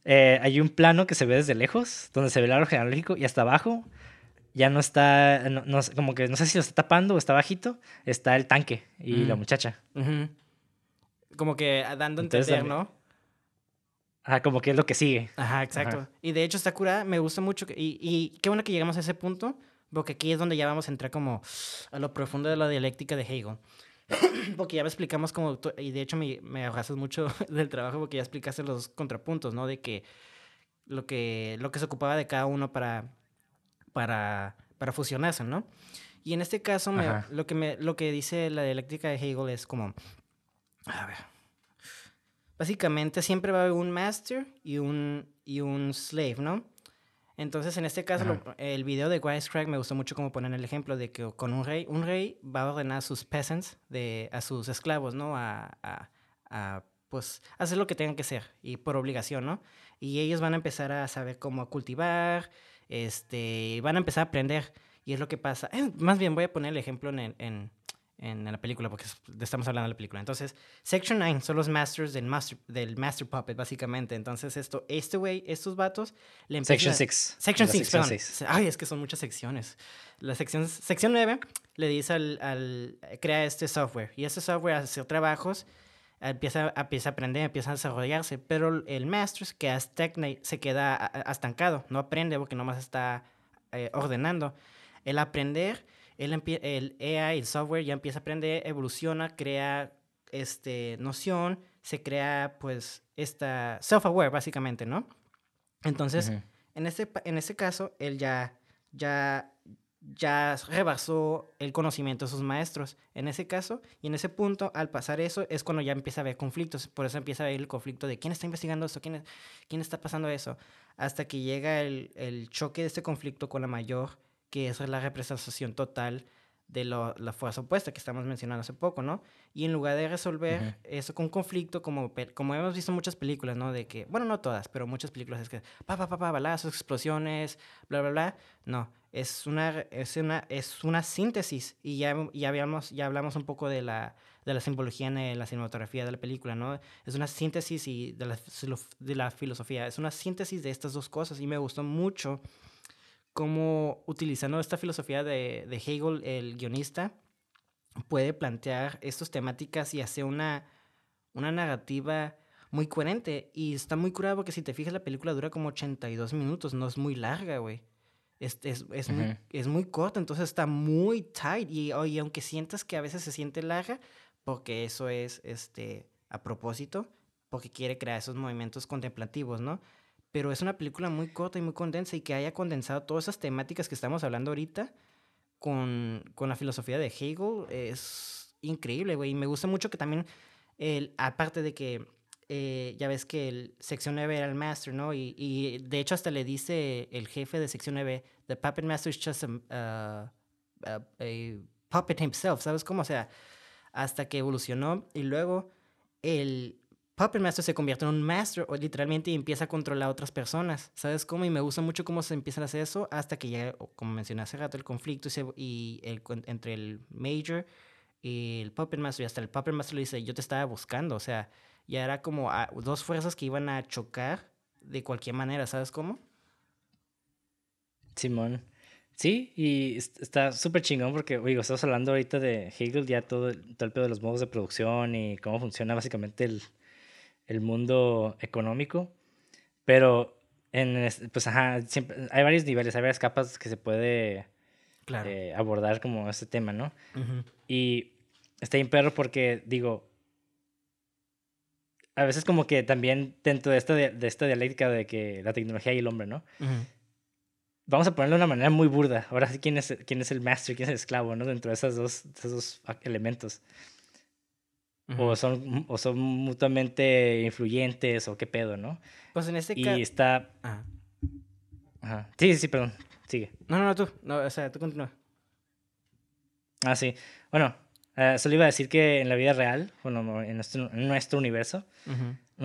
eh, hay un plano que se ve desde lejos, donde se ve el árbol genealógico, y hasta abajo ya no está, no, como que no sé si lo está tapando o está bajito, está el tanque y la muchacha. Como que dando a entender, ¿no? Ajá, como que es lo que sigue. Ajá, exacto. Y de hecho está curada, me gusta mucho. y, y qué bueno que llegamos a ese punto, porque aquí es donde ya vamos a entrar como a lo profundo de la dialéctica de Hegel. porque ya me explicamos como, y de hecho me, me abrazas mucho del trabajo porque ya explicaste los contrapuntos, ¿no? De que lo que, lo que se ocupaba de cada uno para para, para fusionarse, ¿no? Y en este caso, lo, que me, lo que dice la dialéctica de Hegel es como, a ver, básicamente siempre va a haber un master y un, y un slave, ¿no? Entonces, en este caso, el video de Wisecrack me gustó mucho como ponen el ejemplo de que con un rey, un rey va a ordenar a sus peasants, de, a sus esclavos, ¿no? A, a, a, pues, hacer lo que tengan que hacer y por obligación, ¿no? Y ellos van a empezar a saber cómo cultivar, este, van a empezar a aprender. Y es lo que pasa. Eh, más bien voy a poner el ejemplo en, en, en, la película, porque estamos hablando de la película. Entonces, Section 9 son los masters del Master, del master Puppet, básicamente. Entonces, esto, este güey, estos vatos le. Section 6. Section 6, perdón. Ay, es que son muchas secciones. La sección, sección 9 le dice al, al... crea este software. Y este software hace trabajos empieza, empieza a aprender, empieza a desarrollarse, pero el maestro se queda, se queda estancado, no aprende porque nomás está eh, ordenando. El aprender, el, el AI, el software ya empieza a aprender, evoluciona, crea este, noción, se crea pues esta self-aware básicamente, ¿no? Entonces, en, este, en este caso, él ya, ya ya rebasó el conocimiento de sus maestros. En ese caso, y en ese punto, al pasar eso, es cuando ya empieza a haber conflictos. Por eso empieza a haber el conflicto de quién está investigando esto, quién, quién está pasando eso. Hasta que llega el, el, choque de este conflicto con la mayor, que es la representación total de la fuerza opuesta que estamos mencionando hace poco, ¿no? Y en lugar de resolver eso con conflicto, como, como hemos visto en muchas películas, ¿no? De que, bueno, no todas, pero muchas películas es que, pa, pa, pa, pa, balazos, explosiones, bla, bla, bla. No, es una, es una, es una síntesis y ya, ya, habíamos, ya hablamos un poco de la, de la simbología en la cinematografía de la película, ¿no? Es una síntesis y de, la, de la filosofía, es una síntesis de estas dos cosas y me gustó mucho cómo utilizando esta filosofía de, de Hegel, el guionista, puede plantear estas temáticas y hacer una, una narrativa muy coherente y está muy curado porque si te fijas la película dura como 82 minutos, no es muy larga, güey. Es, es, es, muy, es muy corta, entonces está muy tight. Y, aunque sientas que a veces se siente larga, porque eso es este, a propósito, porque quiere crear esos movimientos contemplativos, ¿no? Pero es una película muy corta y muy condensa y que haya condensado todas esas temáticas que estamos hablando ahorita con, con la filosofía de Hegel es increíble, güey. Y me gusta mucho que también, el, aparte de que eh, ya ves que el sección 9 era el master, ¿no? Y, y, de hecho hasta le dice el jefe de sección 9, the puppet master is just a, puppet himself, ¿sabes cómo? O sea, hasta que evolucionó y luego el puppet master se convierte en un master o literalmente empieza a controlar a otras personas, ¿sabes cómo? Y me gusta mucho cómo se empiezan a hacer eso hasta que ya, como mencioné hace rato, el conflicto y, el, entre el major y el puppet master y hasta el puppet master le dice, yo te estaba buscando, o sea ya era como dos fuerzas que iban a chocar de cualquier manera, ¿sabes cómo? Simón. Sí, y está súper chingón porque, oigo, estamos hablando ahorita de Hegel, ya todo, todo el pedo de los modos de producción y cómo funciona básicamente el, el mundo económico. Pero En, pues ajá, siempre, hay varios niveles, hay varias capas que se puede eh, abordar como este tema, ¿no? Y está bien perro porque, digo, a veces como que también dentro de esta, de, esta dialéctica de que la tecnología y el hombre, ¿no? Vamos a ponerlo de una manera muy burda. Ahora sí, ¿quién es, quién es el maestro y quién es el esclavo, ¿no? Dentro de esos dos, esos dos elementos. O, son, o son mutuamente influyentes o qué pedo, ¿no? Pues en este caso... Y está... Ajá. Sí, sí, perdón. Sigue. No, no, no, tú. No, o sea, tú continúa. Ah, sí. Bueno, uh, solo iba a decir que en la vida real, bueno, en nuestro, en nuestro universo,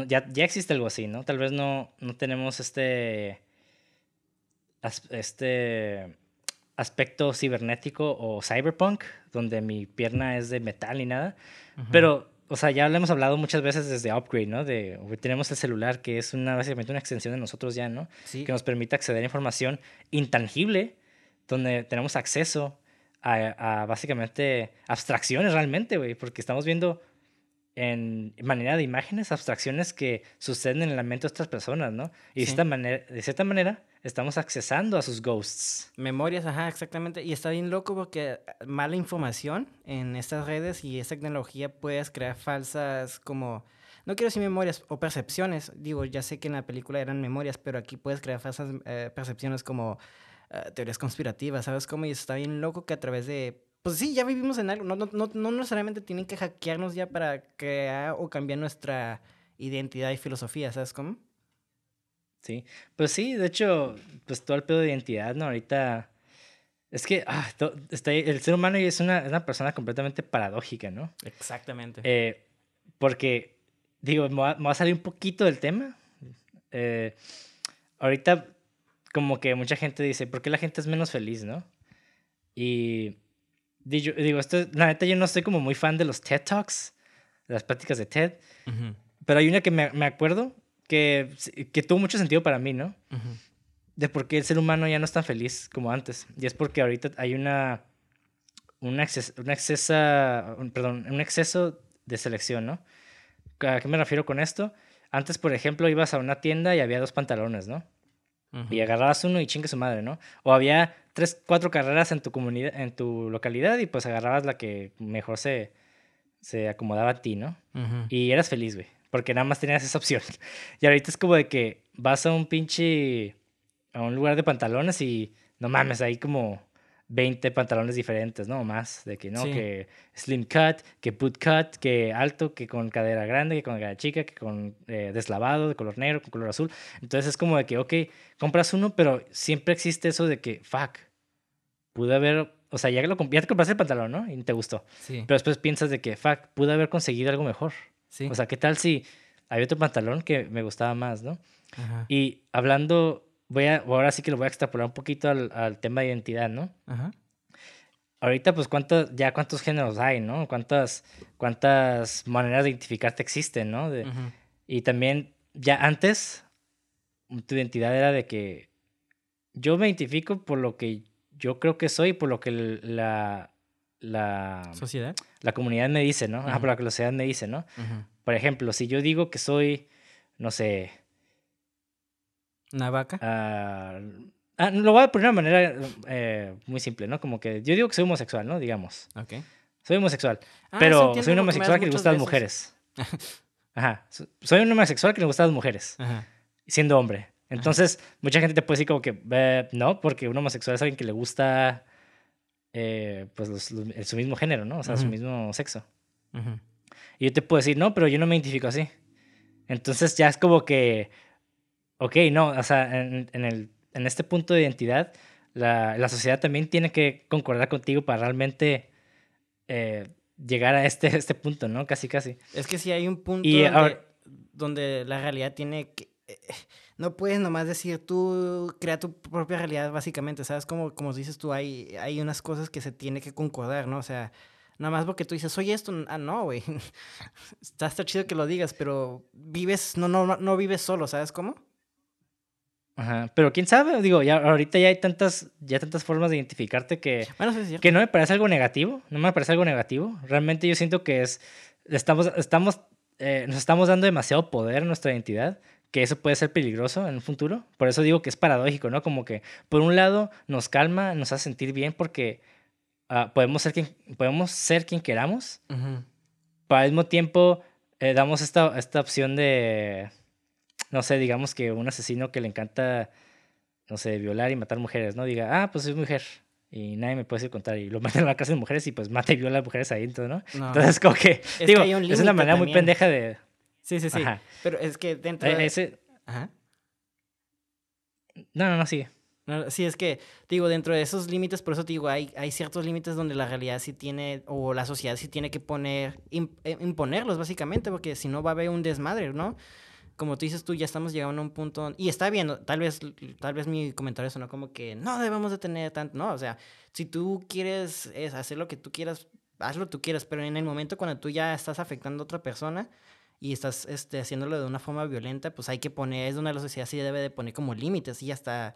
ya, ya existe algo así, ¿no? Tal vez no, no tenemos este, este aspecto cibernético o cyberpunk, donde mi pierna es de metal ni nada, pero o sea, ya lo hemos hablado muchas veces desde Upgrade, ¿no? De tenemos el celular que es una básicamente una extensión de nosotros ya, ¿no? Sí. Que nos permite acceder a información intangible, donde tenemos acceso a, básicamente abstracciones realmente, güey, porque estamos viendo en manera de imágenes abstracciones que suceden en la mente de otras personas, ¿no? Y de, esta manera, de cierta manera estamos accesando a sus ghosts. Memorias, ajá, exactamente. Y está bien loco porque mala información en estas redes y esta tecnología puedes crear falsas como... No quiero decir memorias o percepciones. Digo, ya sé que en la película eran memorias, pero aquí puedes crear falsas eh, percepciones como eh, teorías conspirativas, ¿sabes cómo? Y está bien loco que a través de... Pues sí, ya vivimos en algo. No, no, no, no necesariamente tienen que hackearnos ya para crear o cambiar nuestra identidad y filosofía, ¿sabes cómo? Sí, pues sí, de hecho, pues todo el pedo de identidad, ¿no? Ahorita es que ah, está, el ser humano es una, es una persona completamente paradójica, ¿no? Exactamente. Eh, porque, digo, me va, a salir un poquito del tema. Eh, ahorita, como que mucha gente dice, ¿por qué la gente es menos feliz, no? Y digo, digo esto, la neta, yo no soy como muy fan de los TED Talks, de las prácticas de TED, pero hay una que me, me acuerdo que, que tuvo mucho sentido para mí, ¿no? De por qué el ser humano ya no es tan feliz como antes. Y es porque ahorita hay una, un, exceso, un, exceso, perdón, un exceso de selección, ¿no? ¿A qué me refiero con esto? Antes, por ejemplo, ibas a una tienda y había dos pantalones, ¿no? Y agarrabas uno y chingue su madre, ¿no? O había tres, cuatro carreras en tu comunidad, en tu localidad y pues agarrabas la que mejor se, se acomodaba a ti, ¿no? Y eras feliz, güey porque nada más tenías esa opción. Y ahorita es como de que vas a un pinche, a un lugar de pantalones y no mames, hay como 20 pantalones diferentes, ¿no? Más, de que no, que slim cut, que boot cut, que alto, que con cadera grande, que con cadera chica, que con eh, deslavado, de color negro, con color azul. Entonces es como de que, ok, compras uno, pero siempre existe eso de que, fuck, pude haber, o sea, ya, que lo, ya te compraste el pantalón, ¿no? Y te gustó. Sí. Pero después piensas de que, fuck, pude haber conseguido algo mejor. O sea, ¿qué tal si había otro pantalón que me gustaba más, ¿no? Y hablando, voy a, ahora sí que lo voy a extrapolar un poquito al, al tema de identidad, ¿no? Ajá. Ahorita, pues, ¿cuántos, ya cuántos géneros hay, ¿no? ¿Cuántas, cuántas maneras de identificarte existen, ¿no? De, Y también, ya antes, tu identidad era de que yo me identifico por lo que yo creo que soy, por lo que la, la sociedad. La comunidad me dice, ¿no? Ah, por lo que la sociedad me dice, ¿no? Por ejemplo, si yo digo que soy, no sé. ¿Una vaca? Ah, ah lo voy a poner de una manera eh, muy simple, ¿no? Como que yo digo que soy homosexual, ¿no? Digamos. Ok. Soy homosexual. Ah, pero soy un homosexual que le gusta a las mujeres. Ajá. Soy un homosexual que le gusta a las mujeres. Ajá. Siendo hombre. Entonces, mucha gente te puede decir como que, no, porque un homosexual es alguien que le gusta eh, pues los, su mismo género, ¿no? O sea, su mismo sexo. Y yo te puedo decir, no, pero yo no me identifico así. Entonces ya es como que, ok, no, o sea, en, en, el, en este punto de identidad, la, la, sociedad también tiene que concordar contigo para realmente eh, llegar a este, este punto, ¿no? Casi, casi. Es que si hay un punto donde, donde, la realidad tiene que... Eh, no puedes nomás decir tú crea tu propia realidad básicamente, ¿sabes? Como, como dices tú, hay, hay unas cosas que se tiene que concordar, ¿no? O sea, nada más porque tú dices, soy esto, ah, no, güey. está, está chido que lo digas, pero vives, no, no, no vives solo, ¿sabes cómo? Ajá, pero quién sabe, digo, ya ahorita ya hay tantas, ya tantas formas de identificarte que, que no me parece algo negativo, no me parece algo negativo. Realmente yo siento que es, estamos, estamos, eh, nos estamos dando demasiado poder a nuestra identidad que eso puede ser peligroso en un futuro. Por eso digo que es paradójico, ¿no? Como que por un lado nos calma, nos hace sentir bien porque ah, podemos, ser quien, podemos ser quien queramos, pero al mismo tiempo eh, damos esta, esta opción de, no sé, digamos que un asesino que le encanta, no sé, violar y matar mujeres, ¿no? Diga, ah, pues soy mujer y nadie me puede decir contar y lo matan a la casa de mujeres y pues mata y viola a las mujeres ahí, ¿no? ¿no? Entonces, como que, digo, es una manera muy pendeja de Sí, sí, sí. Pero es que dentro e, de... Ese... Ajá. No, no, no, sigue. sí, es que, digo, dentro de esos límites, por eso te digo, hay, hay ciertos límites donde la realidad sí tiene, o la sociedad sí tiene que poner, eh, imponerlos, básicamente, porque si no va a haber un desmadre, ¿no? Como tú dices tú, ya estamos llegando a un punto, y está bien, tal vez, tal vez mi comentario sonó como que no debemos de tener tanto, no, o sea, si tú quieres hacer lo que tú quieras, haz lo que tú quieras, pero en el momento cuando tú ya estás afectando a otra persona, y estás este, haciéndolo de una forma violenta, pues hay que poner, es donde la sociedad sí debe de poner como límites y hasta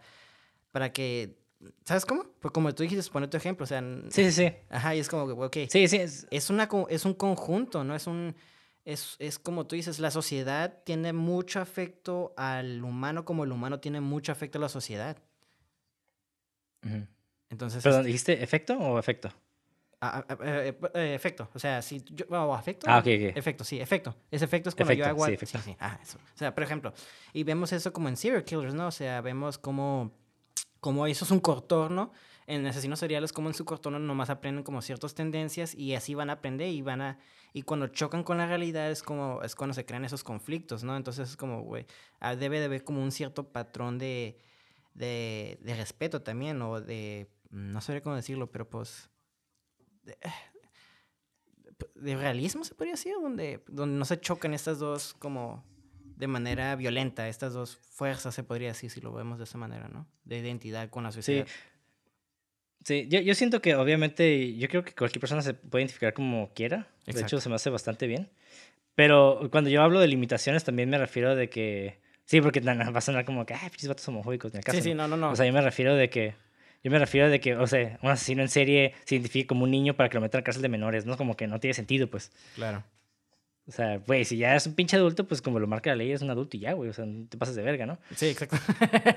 para que, ¿sabes cómo? Pues como tú dijiste, poner tu ejemplo, o sea... Sí, sí, sí. Ajá, y es como, ok. Sí, sí. Es, es, una, es un conjunto, ¿no? Es un... Es, es, como tú dices, la sociedad tiene mucho afecto al humano como el humano tiene mucho afecto a la sociedad. Entonces... ¿Perdón, dijiste efecto o efecto? Ah, ah, eh, eh, efecto, o sea, si yo, oh, afecto, ah, ok, efecto, sí, efecto. Ese efecto es cuando yo hago... Sí, sí, sí, ah, eso. O sea, por ejemplo, y vemos eso como en Serial Killers, ¿no? O sea, vemos como, como eso es un contorno, en asesinos seriales como en su contorno nomás aprenden como ciertas tendencias y así van a aprender y van a... Y cuando chocan con la realidad es como, es cuando se crean esos conflictos, ¿no? Entonces es como, güey, debe de haber como un cierto patrón de, de, de respeto también, o de, no sé cómo decirlo, pero pues de, realismo, se podría decir, donde, donde no se chocan estas dos como de manera violenta, estas dos fuerzas, se podría decir, si lo vemos de esa manera, ¿no? De identidad con la sociedad. Sí. Sí, yo, yo siento que obviamente, yo creo que cualquier persona se puede identificar como quiera. De hecho, se me hace bastante bien. Pero cuando yo hablo de limitaciones, también me refiero de que. Sí, porque va a sonar como que, ay, pinches vatos homofóbicos, en Sí, sí, no, no, no. O sea, yo me refiero de que yo me refiero de que, o sea, un asesino en serie se identifique como un niño para que lo metan a cárcel de menores, ¿no? Como que no tiene sentido, pues. Claro. O sea, güey, si ya es un pinche adulto, pues como lo marca la ley, es un adulto y ya, güey. O sea, no te pasas de verga, ¿no? Sí, exacto.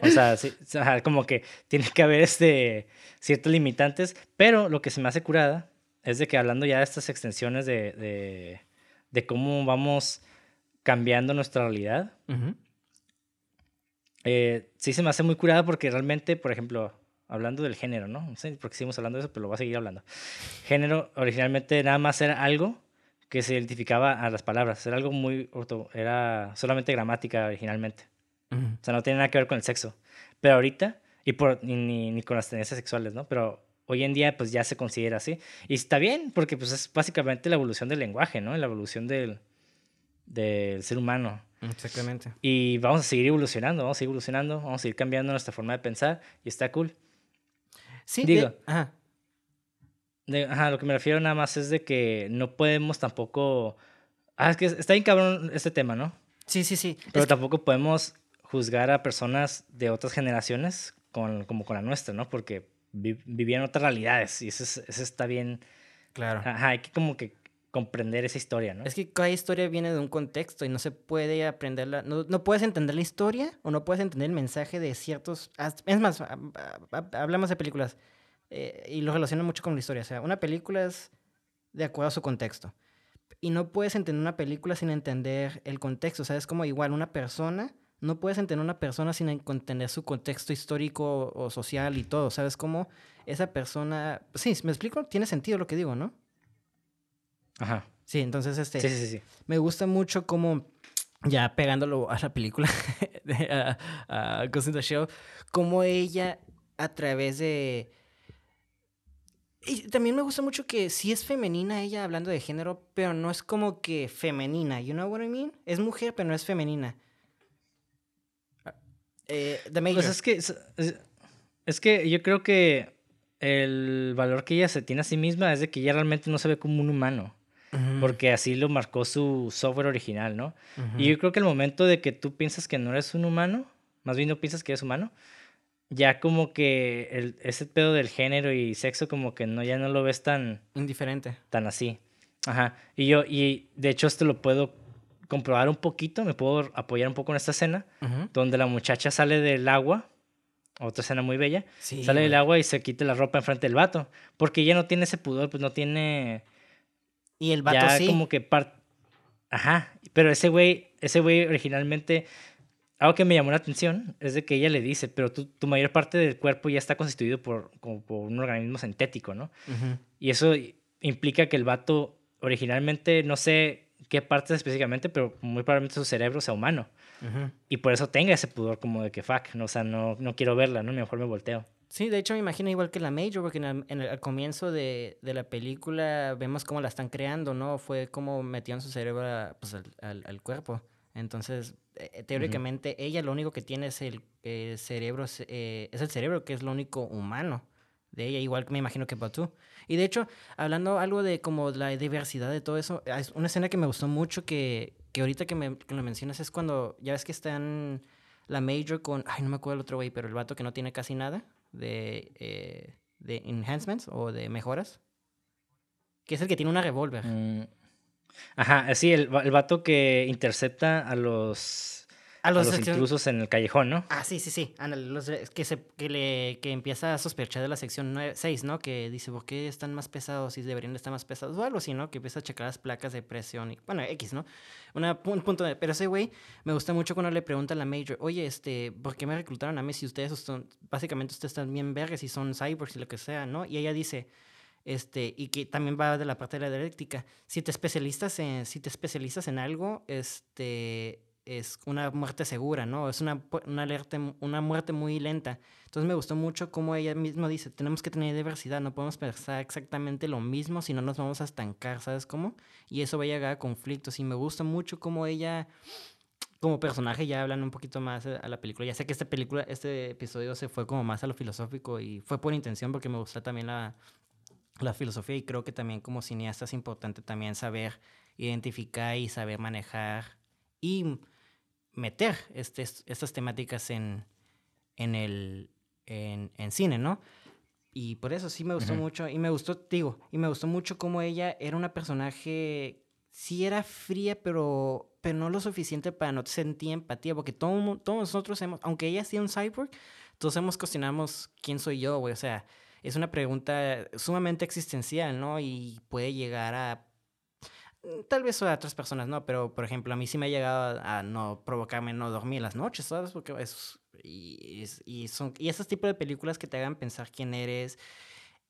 o, sea, sí, o sea, como que tiene que haber este, ciertos limitantes. Pero lo que se me hace curada es de que hablando ya de estas extensiones de, de, de cómo vamos cambiando nuestra realidad, eh, sí se me hace muy curada porque realmente, por ejemplo, hablando del género, ¿no? No sé por qué seguimos hablando de eso, pero lo voy a seguir hablando. Género originalmente nada más era algo que se identificaba a las palabras, era algo muy orto, era solamente gramática originalmente. O sea, no tiene nada que ver con el sexo. Pero ahorita, y por, ni, ni, con las tendencias sexuales, ¿no? Pero hoy en día pues ya se considera así. Y está bien, porque pues es básicamente la evolución del lenguaje, ¿no? La evolución del, del ser humano. Exactamente. Y vamos a seguir evolucionando, vamos a seguir evolucionando, vamos a seguir cambiando nuestra forma de pensar y está cool. Sí, digo. ajá. Ajá, lo que me refiero nada más es de que no podemos tampoco. Ah, es que está bien cabrón este tema, ¿no? Sí, sí, sí. Pero tampoco podemos juzgar a personas de otras generaciones con, como con la nuestra, ¿no? Porque vivían otras realidades y eso, eso está bien. Claro. Ajá, hay que como que comprender esa historia, ¿no? Es que cada historia viene de un contexto y no se puede aprenderla, no, no puedes entender la historia o no puedes entender el mensaje de ciertos... Es más, hablamos de películas eh, y lo relacionan mucho con la historia. O sea, una película es de acuerdo a su contexto. Y no puedes entender una película sin entender el contexto. O sea, es como igual una persona, no puedes entender una persona sin entender su contexto histórico o social y todo. ¿Sabes cómo esa persona... Sí, me explico, tiene sentido lo que digo, ¿no? Ajá. Sí, entonces este. Sí, sí, sí. Me gusta mucho como. Ya pegándolo a la película, a, a Ghost in the Show, como ella a través de. Y también me gusta mucho que sí es femenina ella hablando de género, pero no es como que femenina, you know what I mean? Es mujer, pero no es femenina. Eh, Pues es que, es que yo creo que el valor que ella se tiene a sí misma es de que ella realmente no se ve como un humano porque así lo marcó su software original, ¿no? Y yo creo que el momento de que tú piensas que no eres un humano, más bien no piensas que eres humano, ya como que el, ese pedo del género y sexo como que no ya no lo ves tan indiferente, tan así. Ajá. Y yo y de hecho esto lo puedo comprobar un poquito, me puedo apoyar un poco en esta escena, donde la muchacha sale del agua, otra escena muy bella, sale del agua y se quita la ropa enfrente del vato, porque ella no tiene ese pudor, pues no tiene... Y el vato ya como que parte... Ajá, pero ese güey, ese güey originalmente, algo que me llamó la atención es de que ella le dice, pero tu, tu mayor parte del cuerpo ya está constituido por, como por un organismo sintético, ¿no? Y eso implica que el vato originalmente, no sé qué partes específicamente, pero muy probablemente su cerebro sea humano. Y por eso tenga ese pudor como de que fuck, no, o sea, no, no quiero verla, ¿no? Mejor me volteo. Sí, de hecho me imagino igual que la Major, porque en el, al comienzo de, de, la película vemos cómo la están creando, ¿no? Fue como metieron su cerebro pues, al, al, cuerpo. Entonces, eh, teóricamente, ella lo único que tiene es el cerebro, eh, es el cerebro que es lo único humano de ella, igual que me imagino que tú. Y de hecho, hablando algo de como la diversidad de todo eso, es una escena que me gustó mucho que, que ahorita que, me, que lo mencionas es cuando, ya ves que están la Major con, ay, no me acuerdo el otro güey, pero el vato que no tiene casi nada de, eh, de enhancements o de mejoras, que es el que tiene una revólver. Mm. Ajá, sí, el, el vato que intercepta a los a los, intrusos en el callejón, ¿no? Ah, sí, sí, sí. Los, que, se, que, le, que empieza a sospechar de la sección 6, ¿no? Que dice, ¿por qué están más pesados y deberían estar más pesados? O algo así, ¿no? Que empieza a checar las placas de presión y, bueno, X, ¿no? Una, un punto de... Pero ese güey me gusta mucho cuando le pregunta a la Major, oye, este, ¿por qué me reclutaron a mí si ustedes son, básicamente ustedes están bien vergas y son cyborgs y lo que sea, ¿no? Y ella dice, este, y que también va de la parte de la eléctrica, si te especialistas en, si te especializas en algo, este es una muerte segura, ¿no? Es una, una, alerta, una muerte muy lenta. Entonces me gustó mucho cómo ella misma dice, tenemos que tener diversidad, no podemos pensar exactamente lo mismo, si no nos vamos a estancar, ¿sabes cómo? Y eso va a llegar a conflictos. Y me gusta mucho cómo ella, como personaje, ya hablan un poquito más a la película. Ya sé que esta película, este episodio se fue como más a lo filosófico y fue por intención porque me gusta también la, la filosofía y creo que también como cineasta es importante también saber identificar y saber manejar y meter este, estas temáticas en, en el en, en, cine, ¿no? Y por eso sí me gustó mucho, y me gustó, digo, y me gustó mucho cómo ella era una personaje, sí era fría, pero, pero no lo suficiente para no sentir empatía, porque todo, todos nosotros hemos, aunque ella sea un cyborg, todos hemos cuestionamos quién soy yo, güey, o sea, es una pregunta sumamente existencial, ¿no? Y puede llegar a Mm, tal vez a otras personas no, pero por ejemplo, a mí sí me ha llegado a, no provocarme no dormir las noches, ¿sabes? Porque es, y, y, son, y esos tipos de películas que te hagan pensar quién eres,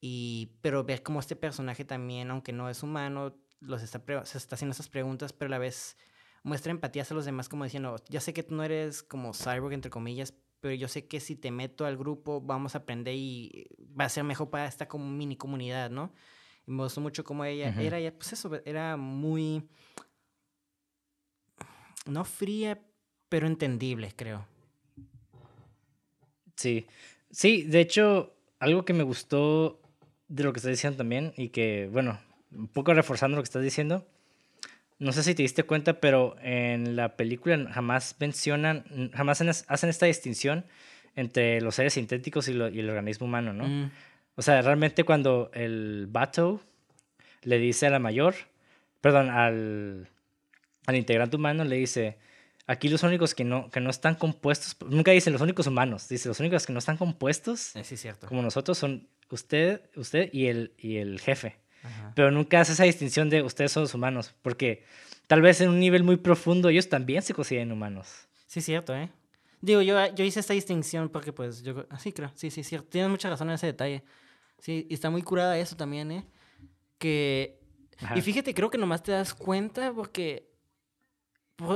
y, pero ver cómo este personaje también, aunque no es humano, los está, se está haciendo esas preguntas, pero a la vez muestra empatía hacia los demás, como diciendo, ya sé que tú no eres como cyborg, entre comillas, pero yo sé que si te meto al grupo vamos a aprender y va a ser mejor para esta como mini comunidad, ¿no? Y me gustó mucho cómo ella era, pues eso, era muy, no fría, pero entendible, creo. Sí, sí, de hecho, algo que me gustó de lo que estás diciendo también y que, bueno, un poco reforzando lo que estás diciendo, no sé si te diste cuenta, pero en la película jamás mencionan, jamás hacen esta distinción entre los seres sintéticos y, y el organismo humano, ¿no? Mm. O sea, realmente cuando el Bato le dice a la mayor, perdón, al, al integrante humano, le dice, aquí los únicos que no, que no están compuestos, nunca dice los únicos humanos, dice los únicos que no están compuestos, eh, sí, cierto. como nosotros, son usted, usted y el, y el jefe. Pero nunca hace esa distinción de ustedes son los humanos, porque tal vez en un nivel muy profundo ellos también se consideran humanos. Sí, cierto, ¿eh? Digo, yo, yo hice esta distinción porque, pues, yo. Sí, creo. Sí, sí, cierto. Tienes mucha razón en ese detalle. Sí, y está muy curada eso también, ¿eh? Que. Y fíjate, creo que nomás te das cuenta porque.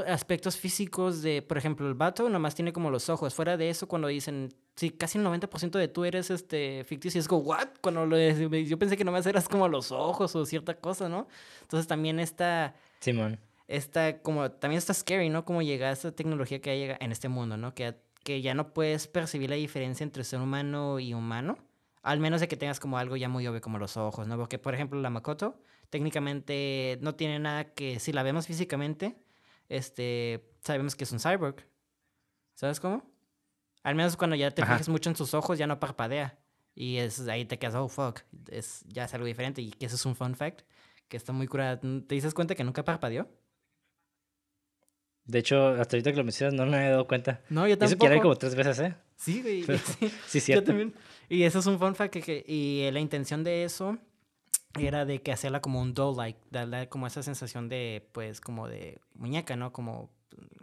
aspectos físicos de, por ejemplo, el vato nomás tiene como los ojos. Fuera de eso, cuando dicen, sí, casi el 90% de tú eres este ficticio, y es como, ¿what? Cuando lo, yo pensé que nomás eras como los ojos o cierta cosa, ¿no? Entonces también está. Simón está como, también está scary, ¿no? Como llega esta tecnología que llega en este mundo, ¿no? Que, que ya no puedes percibir la diferencia entre ser humano y humano, al menos de que tengas como algo ya muy obvio como los ojos, ¿no? Porque, por ejemplo, la Makoto técnicamente no tiene nada que, si la vemos físicamente, este, sabemos que es un cyborg. ¿Sabes cómo? Al menos cuando ya te fijas mucho en sus ojos, ya no parpadea. Y es, ahí te quedas, oh, fuck, es, ya es algo diferente. Y que eso es un fun fact, que está muy curado. ¿Te dices cuenta que nunca parpadeó? De hecho, hasta ahorita que lo mencionas no me he dado cuenta. No, yo tampoco. Eso que como tres veces, ¿eh? Sí, güey. sí, sí, cierto. Yo también. Y eso es un fun fact. Que, y la intención de eso era de que hacerla como un doll-like. Darle como esa sensación de, pues, como de muñeca, ¿no? Como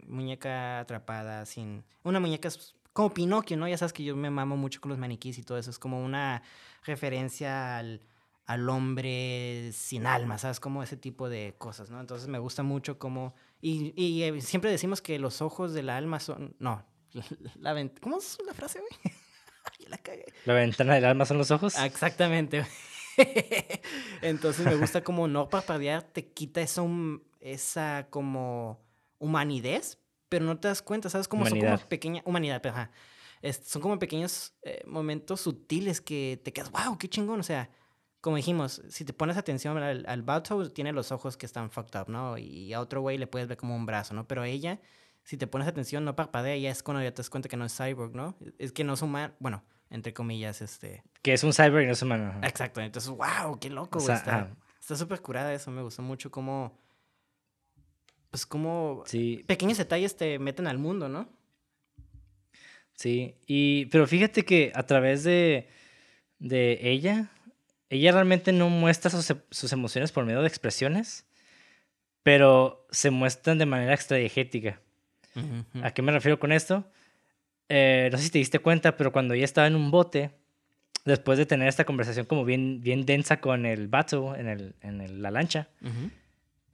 muñeca atrapada sin... Una muñeca como Pinocchio, ¿no? Ya sabes que yo me mamo mucho con los maniquís y todo eso. Es como una referencia al, al hombre sin alma, ¿sabes? Como ese tipo de cosas, ¿no? Entonces me gusta mucho como y, y eh, siempre decimos que los ojos del alma son. No. La, la ¿Cómo es la frase, güey? la cagué. ¿La ventana del alma son los ojos? Exactamente. Entonces me gusta como no parpadear te quita esa, esa como humanidad, pero no te das cuenta, ¿sabes? Como son como pequeñas... Humanidad, pero ajá. son como pequeños eh, momentos sutiles que te quedas, wow, qué chingón, o sea como dijimos, si te pones atención al, al tiene los ojos que están fucked up, ¿no? Y a otro güey le puedes ver como un brazo, ¿no? Pero ella, si te pones atención, no parpadea, ya es cuando ya te das cuenta que no es cyborg, ¿no? Es que no es humano, bueno, entre comillas, este... Que es un cyborg y no es humano. Exacto, entonces, wow, qué loco, güey. está súper curada eso, me gustó mucho cómo... Pues como sí. pequeños detalles te meten al mundo, ¿no? Sí, y pero fíjate que a través de, de ella, ella realmente no muestra sus, emociones por medio de expresiones, pero se muestran de manera extradiegética. ¿A qué me refiero con esto? Eh, no sé si te diste cuenta, pero cuando ella estaba en un bote, después de tener esta conversación como bien, bien densa con el vato en, el, en la lancha,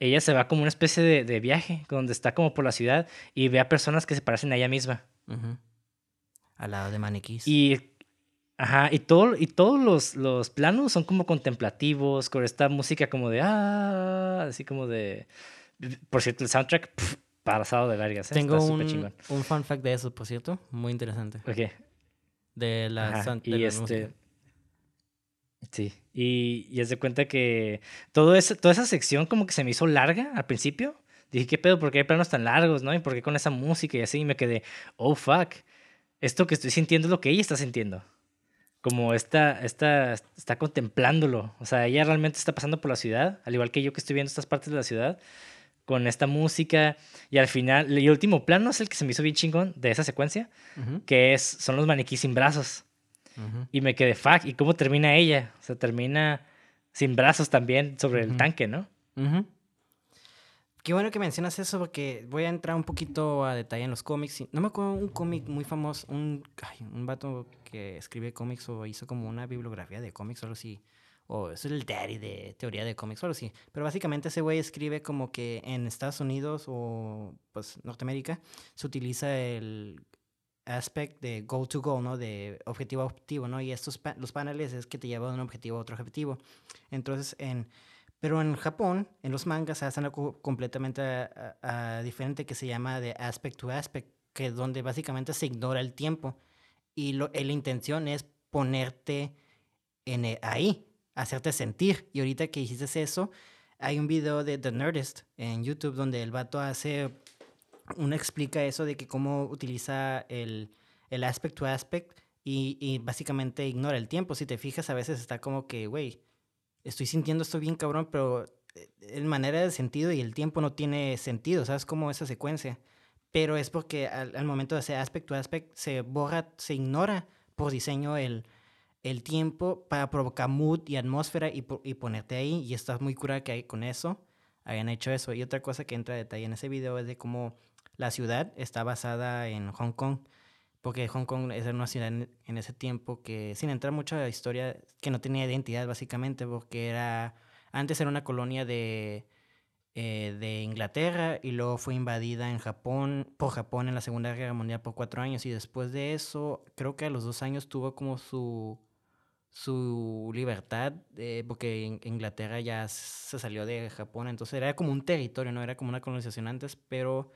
ella se va como una especie de, de, viaje, donde está como por la ciudad y ve a personas que se parecen a ella misma. Al lado de maniquís. Y Ajá, y, todo, y todos los, los, planos son como contemplativos, con esta música como de, ah, así como de... Por cierto, el soundtrack, pasado de vergas. ¿eh? Tengo un, un fun fact de eso, por cierto, muy interesante. Ok. De la, y este, Sí, y, y es de cuenta que todo eso, toda esa sección como que se me hizo larga al principio. Dije, ¿qué pedo? ¿Por qué hay planos tan largos, no? ¿Y por qué con esa música y así? Y me quedé, oh, fuck. Esto que estoy sintiendo es lo que ella está sintiendo como está, está, está contemplándolo. O sea, ella realmente está pasando por la ciudad, al igual que yo que estoy viendo estas partes de la ciudad, con esta música. Y al final, el último plano es el que se me hizo bien chingón de esa secuencia, que es, son los maniquíes sin brazos. Y me quedé, fuck, ¿y cómo termina ella? O sea, termina sin brazos también sobre el tanque, ¿no? Qué bueno que mencionas eso porque voy a entrar un poquito a detalle en los cómics. No me acuerdo un cómic muy famoso, un, un vato que escribe cómics o hizo como una bibliografía de cómics o algo así. O es el daddy de teoría de cómics o algo así. Pero básicamente ese güey escribe como que en Estados Unidos o pues Norteamérica se utiliza el aspect de go to go, ¿no? De objetivo a objetivo, ¿no? Y estos los paneles es que te llevan de un objetivo a otro objetivo. Entonces en pero en Japón, en los mangas, hacen algo completamente diferente que se llama de aspect to aspect, que es donde básicamente se ignora el tiempo. Y lo, la intención es ponerte en e, ahí, hacerte sentir. Y ahorita que hiciste eso, hay un video de The Nerdist en YouTube donde el vato hace, uno explica eso de que cómo utiliza el, el aspect to aspect y, y básicamente ignora el tiempo. Si te fijas, a veces está como que, güey, estoy sintiendo esto bien cabrón, pero en eh, manera de sentido y el tiempo no tiene sentido, ¿sabes? Como esa secuencia. Pero es porque al, momento de hacer aspect to aspect se borra, se ignora por diseño el, el tiempo para provocar mood y atmósfera y, y ponerte ahí. Y estás muy curada que hay con eso hayan hecho eso. Y otra cosa que entra a detalle en ese video es de cómo la ciudad está basada en Hong Kong porque Hong Kong es una ciudad en, ese tiempo que, sin entrar mucho a la historia, que no tenía identidad básicamente, porque era, antes era una colonia de, eh, de Inglaterra y luego fue invadida en Japón, por Japón en la Segunda Guerra Mundial por cuatro años y después de eso, creo que a los dos años tuvo como su, su libertad, eh, porque Inglaterra ya se salió de Japón, entonces era como un territorio, no era como una colonización antes, pero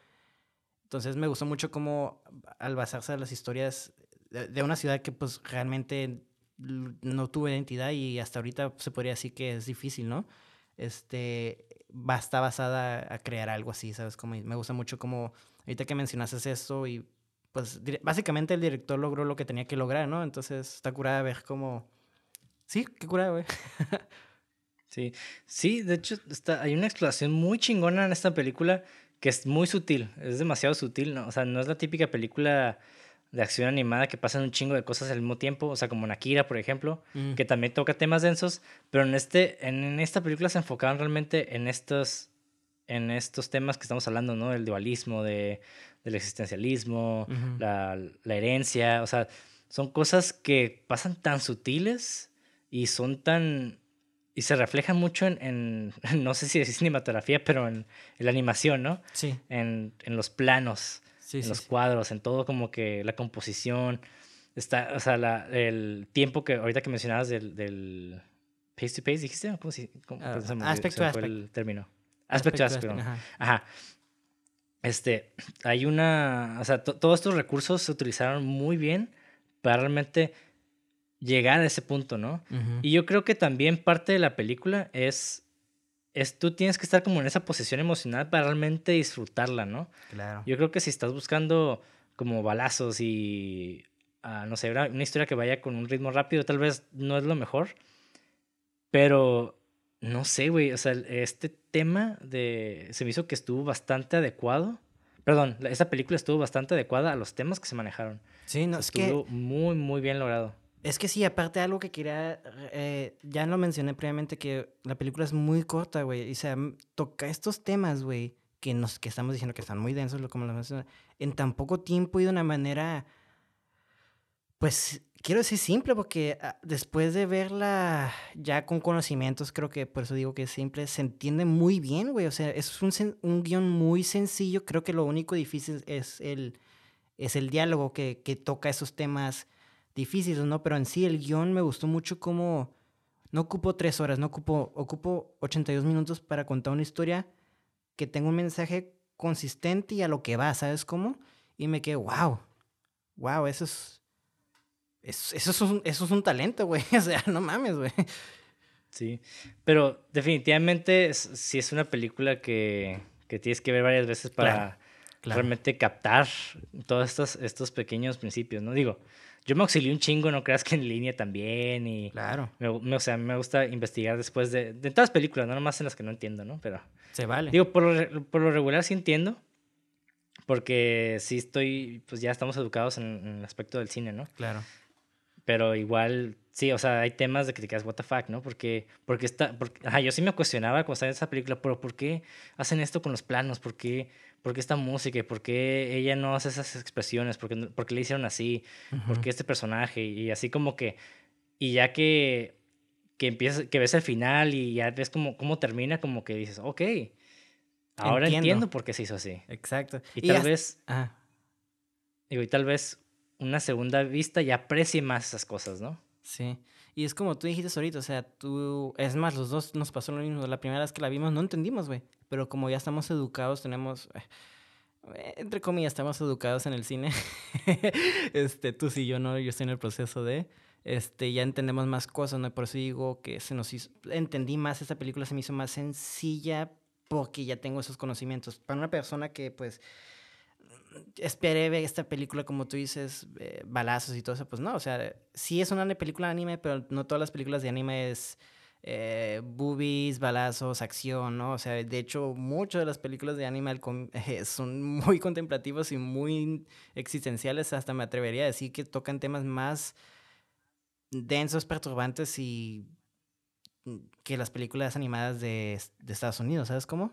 entonces me gustó mucho cómo al basarse en las historias de, una ciudad que pues realmente no tuvo identidad y hasta ahorita se podría decir que es difícil, ¿no? Este, está basada a crear algo así, ¿sabes? Como, me gusta mucho como, ahorita que mencionaste eso y pues básicamente el director logró lo que tenía que lograr, ¿no? Entonces está curada ver cómo... Sí, qué curada, güey. sí, sí, de hecho está, hay una exploración muy chingona en esta película que es muy sutil, es demasiado sutil, ¿no? O sea, no es la típica película de acción animada que pasan un chingo de cosas al mismo tiempo, o sea, como Nakira, por ejemplo, mm. que también toca temas densos, pero en, este, en esta película se enfocaban realmente en estos, en estos temas que estamos hablando, ¿no? El dualismo, de, del existencialismo, la, la, herencia, o sea, son cosas que pasan tan sutiles y son tan... Y se reflejan mucho en, en no sé si es cinematografía, pero en, en, la animación, ¿no? Sí. En, en los planos en los cuadros, en todo como que la composición, está, o sea, la, el tiempo que ahorita que mencionabas del, del face to face, dijiste, ¿cómo se cómo, uh, aspect to aspect. el término? Aspect, to aspect, ajá. ajá. Este, hay una, o sea, todos estos recursos se utilizaron muy bien para realmente llegar a ese punto, ¿no? Y yo creo que también parte de la película es es tú tienes que estar como en esa posición emocional para realmente disfrutarla, ¿no? Claro. Yo creo que si estás buscando como balazos y, uh, no sé, una, historia que vaya con un ritmo rápido, tal vez no es lo mejor. Pero, no sé, güey, o sea, este tema de... Se me hizo que estuvo bastante adecuado. Perdón, esta película estuvo bastante adecuada a los temas que se manejaron. Sí, no, es que... Estuvo muy, muy bien logrado. Es que sí, aparte algo que quería, eh, ya lo mencioné previamente, que la película es muy corta, güey. Y sea, toca estos temas, güey, que, nos, que estamos diciendo que están muy densos, como lo mencioné, en tan poco tiempo y de una manera, pues, quiero decir simple, porque ah, después de verla ya con conocimientos, creo que por eso digo que es simple, se entiende muy bien, güey. O sea, es un, un guion muy sencillo. Creo que lo único difícil es el, es el diálogo que, que toca esos temas difíciles, ¿no? Pero en sí el guion me gustó mucho como... No ocupo tres horas, no ocupo, ocupo 82 minutos para contar una historia que tenga un mensaje consistente y a lo que va, ¿sabes cómo? Y me quedé, wow, wow, eso es... Eso, es, un, eso es un talento, güey. O sea, no mames, güey. Sí, pero definitivamente si es una película que, que, tienes que ver varias veces para realmente captar todos estos, estos pequeños principios, ¿no? Digo, yo me auxilié un chingo, no creas que en línea también. Y claro. Me, o sea, me gusta investigar después de, de todas las películas, no nomás en las que no entiendo, ¿no? Pero. Se vale. Digo, por lo, por lo regular sí entiendo. Porque sí estoy, pues ya estamos educados en, el aspecto del cine, ¿no? Claro. Pero igual, sí, o sea, hay temas de que te quedas, what the fuck, ¿no? Porque, porque está, porque, ajá, yo sí me cuestionaba cuando estaba en esa película, pero ¿por qué hacen esto con los planos? ¿Por qué? ¿por qué esta música? ¿Por qué ella no hace esas expresiones? ¿Por qué, por qué le hicieron así? ¿Por qué este personaje? Y así como que, y ya que, que empiezas, que ves el final y ya ves cómo, cómo termina, como que dices, ok, ahora entiendo, por qué se hizo así. Exacto. Y, tal vez, digo, y tal vez una segunda vista ya aprecie más esas cosas, ¿no? Sí. Y es como tú dijiste ahorita, o sea, tú, es más, los dos nos pasó lo mismo. La primera vez que la vimos no entendimos, güey pero como ya estamos educados, tenemos, eh, entre comillas, estamos educados en el cine. este, tú sí, yo no, yo estoy en el proceso de, este, ya entendemos más cosas, ¿no? Por eso digo que se nos hizo, entendí más, esta película se me hizo más sencilla porque ya tengo esos conocimientos. Para una persona que, pues, esperé esta película, como tú dices, eh, balazos y todo eso, pues no, o sea, sí es una película de anime, pero no todas las películas de anime es eh, boobies, balazos, acción, ¿no? O sea, de hecho, muchas de las películas de Animal eh, son muy contemplativos y muy existenciales, hasta me atrevería a decir que tocan temas más densos, perturbantes y que las películas animadas de, de Estados Unidos, ¿sabes cómo?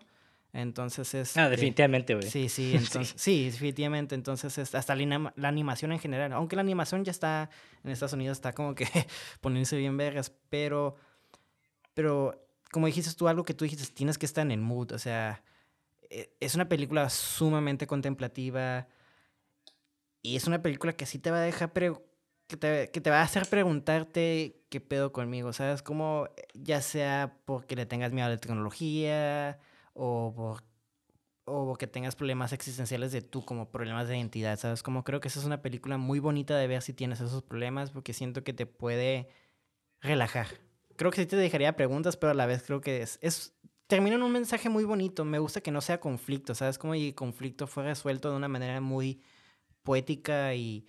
Entonces es... Ah, definitivamente, güey. Sí, sí, entonces, sí. definitivamente. Entonces, es, hasta la, la, animación en general, aunque la animación ya está en Estados Unidos, está como que poniéndose bien vergas, pero pero como dijiste tú, algo que tú dijiste, tienes que estar en el mood. O sea, e, es una película sumamente contemplativa. Y es una película que sí te va a dejar que te, que te, va a hacer preguntarte qué pedo conmigo, ¿sabes? Como ya sea porque le tengas miedo a la tecnología o por, o porque tengas problemas existenciales de tú como problemas de identidad, ¿sabes? Como creo que esa es una película muy bonita de ver si tienes esos problemas porque siento que te puede relajar creo que sí te dejaría preguntas, pero a la vez creo que es, termina en un mensaje muy bonito. Me gusta que no sea conflicto, ¿sabes? Como el conflicto fue resuelto de una manera muy poética y,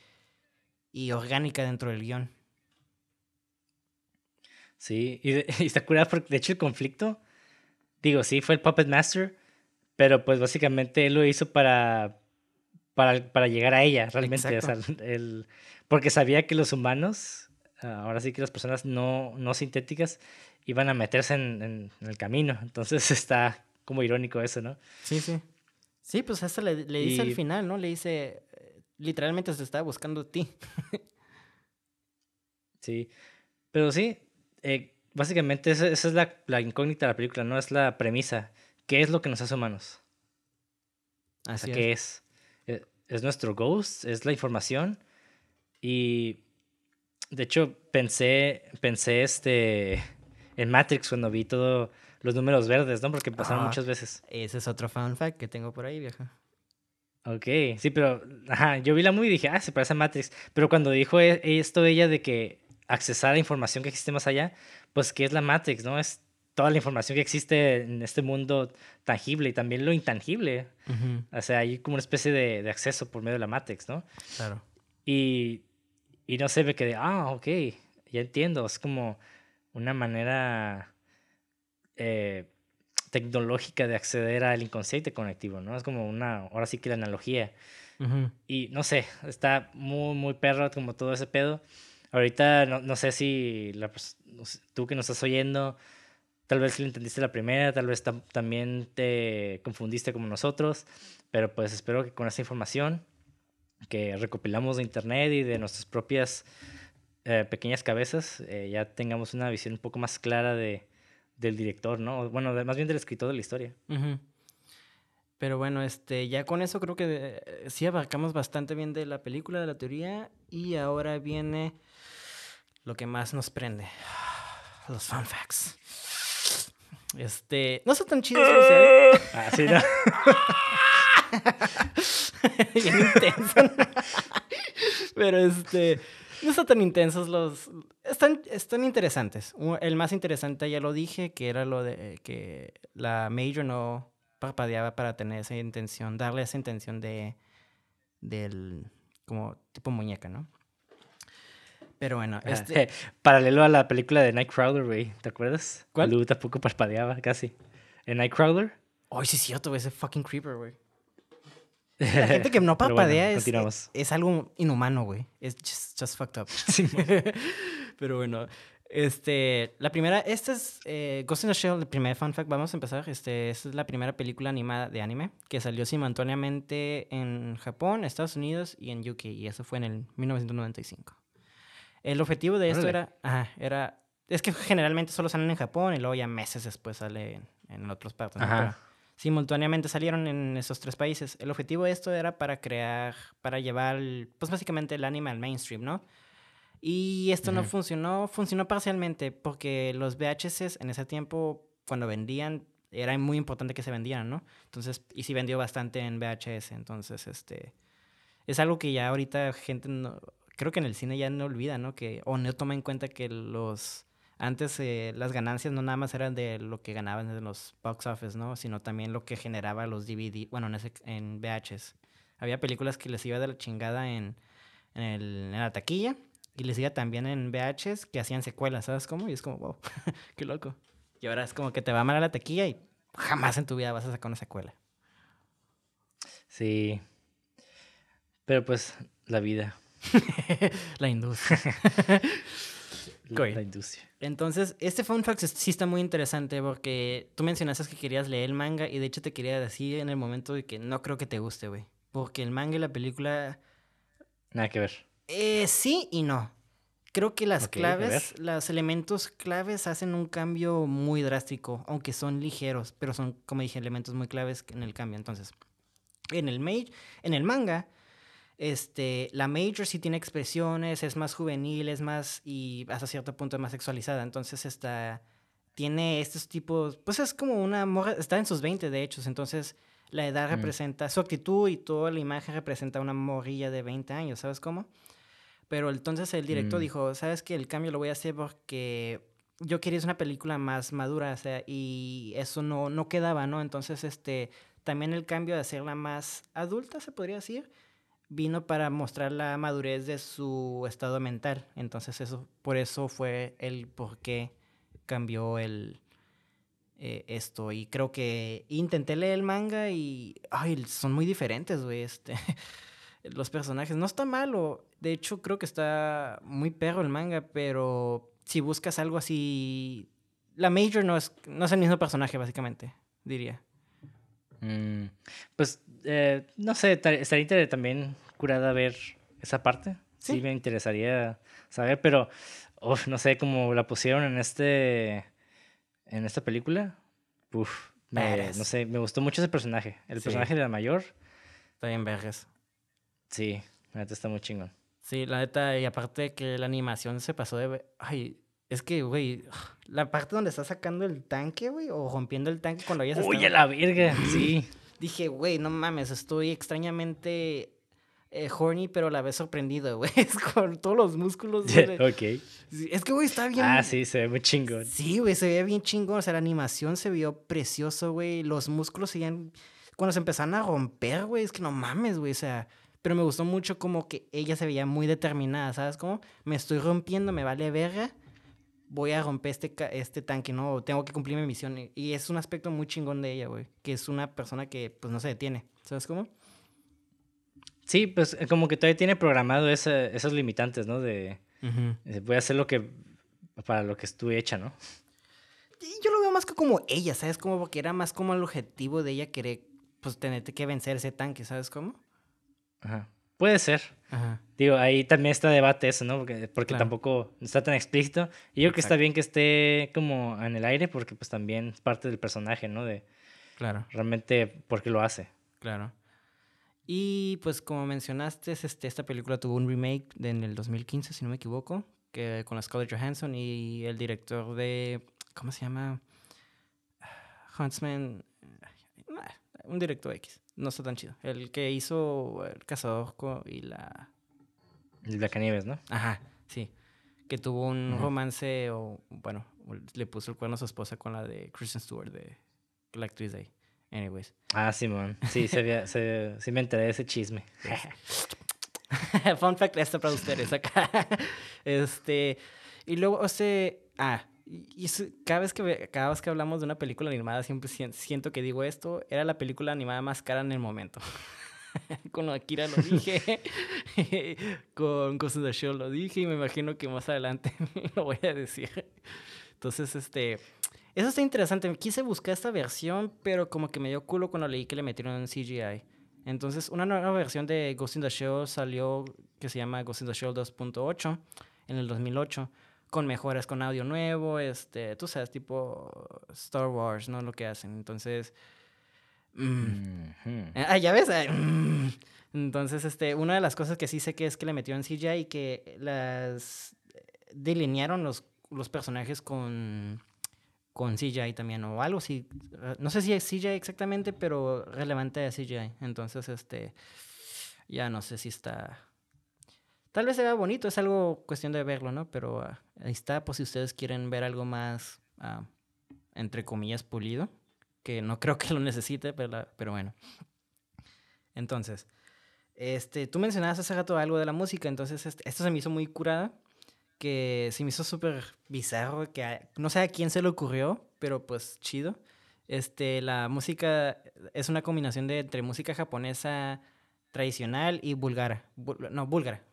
y orgánica dentro del guion. Sí, y, y está curada porque de hecho el conflicto, digo, sí, fue el Puppet Master, Pero pues básicamente él lo hizo para, para, para llegar a ella, realmente. O sea, el, porque sabía que los humanos, ahora sí que las personas no, no sintéticas, iban a meterse en, el camino. Entonces está como irónico eso, ¿no? Sí, sí. Sí, pues hasta le, le dice al final, ¿no? Le dice, literalmente se estaba buscando a ti. sí, pero sí, eh, básicamente esa, es la, la, incógnita de la película, ¿no? Es la premisa. ¿Qué es lo que nos hace humanos? Así ¿Qué es? Eh, ¿Es nuestro ghost? ¿Es la información? Y de hecho pensé, pensé este, en Matrix cuando vi todos los números verdes, ¿no? Porque pasaron ah, muchas veces. Ese es otro fun fact que tengo por ahí, vieja. Ok, sí, pero ajá, yo vi la movie y dije, ah, se parece a Matrix. Pero cuando dijo e, esto ella de que accesar a información que existe más allá, pues ¿qué es la Matrix, no? Es toda la información que existe en este mundo tangible y también lo intangible. O sea, hay como una especie de, de, acceso por medio de la Matrix, ¿no? Claro. Y, y no sé, me quedé, ah, ok, ya entiendo. Es como una manera eh, tecnológica de acceder al inconsciente conectivo, ¿no? Es como una, ahora sí que la analogía. Y no sé, está muy, muy perro como todo ese pedo. Ahorita no, no sé si la, tú que nos estás oyendo, tal vez lo entendiste la primera, tal vez también te confundiste como nosotros, pero pues espero que con esta información que recopilamos de internet y de nuestras propias eh, pequeñas cabezas, eh, ya tengamos una visión un poco más clara de, del director, ¿no? Bueno, más bien del escritor de la historia. Pero bueno, este, ya con eso creo que eh, sí abarcamos bastante bien de la película, de la teoría, y ahora viene lo que más nos prende, los fun facts. Este, no son tan chidos, Ah, sí, ¿no? Bien intenso. Pero este, no están tan intensos los... Están, están interesantes. El más interesante ya lo dije, que era lo de que la Major no parpadeaba para tener esa intención, darle esa intención de... del... como tipo muñeca, ¿no? Pero bueno, este... Paralelo a la película de Nightcrawler, güey, ¿te acuerdas? ¿Cuál? Lu tampoco parpadeaba, casi. ¿En Nightcrawler? Ay, sí, sí, cierto, ese fucking creeper, güey. La gente que no parpadea es, es, algo inhumano, güey. Es just, fucked up. Pero bueno, este, la primera, esta es eh, Ghost in the Shell, el primer fun fact, vamos a empezar. Este, esta es la primera película animada de anime que salió simultáneamente en Japón, Estados Unidos y en UK, y eso fue en el 1995. El objetivo de esto era, ajá, era, es que generalmente solo salen en Japón y luego ya meses después sale en, en otros partes. Ajá simultáneamente salieron en esos tres países. El objetivo de esto era para crear, para llevar, pues básicamente el anime al mainstream, ¿no? Y esto no funcionó, funcionó parcialmente porque los VHS en ese tiempo, cuando vendían, era muy importante que se vendieran, ¿no? Entonces, y sí vendió bastante en VHS, entonces, este, es algo que ya ahorita gente, no, creo que en el cine ya no olvida, ¿no? Que, o no toma en cuenta que los antes eh, las ganancias no nada más eran de lo que ganaban en los box office, ¿no? Sino también lo que generaba los DVD, bueno, en, ese, en VHs. Había películas que les iba de la chingada en, en, la taquilla y les iba también en VHs que hacían secuelas, ¿sabes cómo? Y es como, wow, qué loco. Y ahora es como que te va mal a la taquilla y jamás en tu vida vas a sacar una secuela. Sí. Pero pues la vida. la industria. la, industria. Entonces, este fun fact sí está muy interesante porque tú mencionaste que querías leer el manga y de hecho te quería decir en el momento de que no creo que te guste, güey. Porque el manga y la película... Nada que ver. Eh, sí y no. Creo que las claves, los elementos claves hacen un cambio muy drástico, aunque son ligeros, pero son, como dije, elementos muy claves en el cambio. Entonces, en el, en el manga este, la Major sí tiene expresiones, es más juvenil, es más, y hasta cierto punto es más sexualizada. Entonces, esta, tiene estos tipos, pues es como una morra, está en sus 20 de hecho, entonces la edad mm. representa, su actitud y toda la imagen representa una morrilla de 20 años, ¿sabes cómo? Pero entonces el director mm. dijo, ¿sabes qué? El cambio lo voy a hacer porque yo quería una película más madura, o sea, y eso no, no quedaba, ¿no? Entonces, este, también el cambio de hacerla más adulta, se podría decir, vino para mostrar la madurez de su estado mental. Entonces eso, por eso fue el por qué cambió el, eh, esto. Y creo que intenté leer el manga y. Ay, son muy diferentes, güey. Este. los personajes. No está malo. De hecho, creo que está muy perro el manga, pero si buscas algo así. La Major no es, no es el mismo personaje, básicamente, diría. Mm, pues, eh, no sé, estaría también curada ver esa parte. ¿Sí? me interesaría saber, pero, no sé, cómo la pusieron en este, en esta película. Uf, no sé, me gustó mucho ese personaje. El personaje de la mayor. Está bien vergas. Sí, la neta está muy chingón. Sí, la neta, y aparte que la animación se pasó de... Ay, es que, güey, la parte donde está sacando el tanque, güey, o rompiendo el tanque cuando ya se Uy, a la verga, sí. Dije, güey, no mames, estoy extrañamente eh, horny, pero a la vez sorprendido, güey. Es con todos los músculos. ok. Es que, güey, está bien. Ah, sí, se ve muy chingón. Sí, güey, se ve bien chingón. O sea, la animación se vio precioso, güey. Los músculos seguían. Cuando se empezaron a romper, güey, es que no mames, güey. O sea, pero me gustó mucho como que ella se veía muy determinada, ¿sabes? Como me estoy rompiendo, me vale verga, voy a romper este, este tanque, ¿no? Tengo que cumplir mi misión. Y es un aspecto muy chingón de ella, güey. Que es una persona que, pues, no se detiene, ¿sabes cómo? Sí, pues eh, como que todavía tiene programado esos limitantes, ¿no? De, voy a hacer lo que, para lo que estuve hecha, ¿no? Yo lo veo más que como ella, ¿sabes? Como porque era más como el objetivo de ella querer, pues, tener que vencer ese tanque, ¿sabes cómo? Ajá. Puede ser. Ajá. Digo, ahí también está debate eso, ¿no? Porque, porque tampoco está tan explícito. Y yo creo que está bien que esté como en el aire porque pues también es parte del personaje, ¿no? De claro. realmente por qué lo hace. Claro. Y pues como mencionaste, este, esta película tuvo un remake en el 2015, si no me equivoco, que con la Scarlett Johansson y el director de, ¿cómo se llama? Huntsman, un director X no está tan chido. El que hizo El Cazador y la... El Blancanieves, ¿no? Ajá, sí. Que tuvo un romance o, bueno, le puso el cuerno a su esposa con la de Kristen Stewart, de la actriz de ahí. Anyways. Ah, Simón. Sí, se, se, sí me enteré de ese chisme. Fun fact esto para ustedes acá. este, y luego, o sea, ah, y cada vez, que, cada vez que hablamos de una película animada, siempre siento que digo esto, era la película animada más cara en el momento. con Akira lo dije, con of the Show lo dije y me imagino que más adelante lo voy a decir. Entonces, este, eso está interesante. Quise buscar esta versión, pero como que me dio culo cuando leí que le metieron en CGI. Entonces, una nueva versión de Ghost in the Shell salió que se llama Ghost in the Shell 2.8 en el 2008 con mejoras, con audio nuevo, este, tú sabes, tipo Star Wars, ¿no? Lo que hacen. Entonces, mm, ah, ya ves. Mm. Entonces, este, una de las cosas que sí sé que es que le metieron CGI y que las delinearon los, los personajes con, con CGI también o algo así. No sé si es CGI exactamente, pero relevante a CGI. Entonces, este, ya no sé si está Tal vez se vea bonito, es algo cuestión de verlo, ¿no? Pero ah, ahí está, pues si ustedes quieren ver algo más, ah, entre comillas, pulido, que no creo que lo necesite, pero, pero bueno. Entonces, este, tú mencionabas hace rato algo de la música, entonces este, esto se me hizo muy curada, que se me hizo súper bizarro, que no sé a quién se le ocurrió, pero pues chido. Este, la música es una combinación de entre música japonesa tradicional y búlgara. no, búlgara,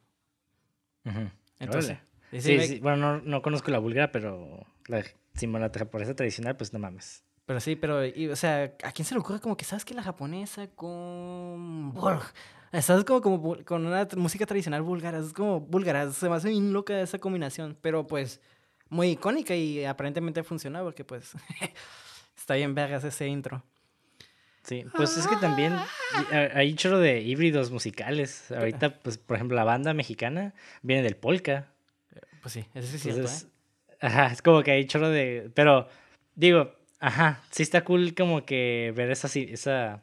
entonces, sí, sí, bueno, no, no, conozco la búlgara, pero la la japonesa tradicional, pues no mames. Pero sí, pero, o sea, ¿a quién se le ocurre como que sabes que la japonesa con. ¿Sabes? Como, como con una música tradicional búlgara. Es como búlgara. Se me hace bien loca esa combinación. Pero pues, muy icónica y aparentemente funcionado porque pues. está bien vergas ese intro. Sí, pues es que también hay chorro de híbridos musicales. Ahorita, pues, por ejemplo, la banda mexicana viene del polka. Pues sí, eso sí es cierto, ¿eh? Ajá, es como que hay chorro de... Pero, digo, ajá, sí está cool como que ver esa... esa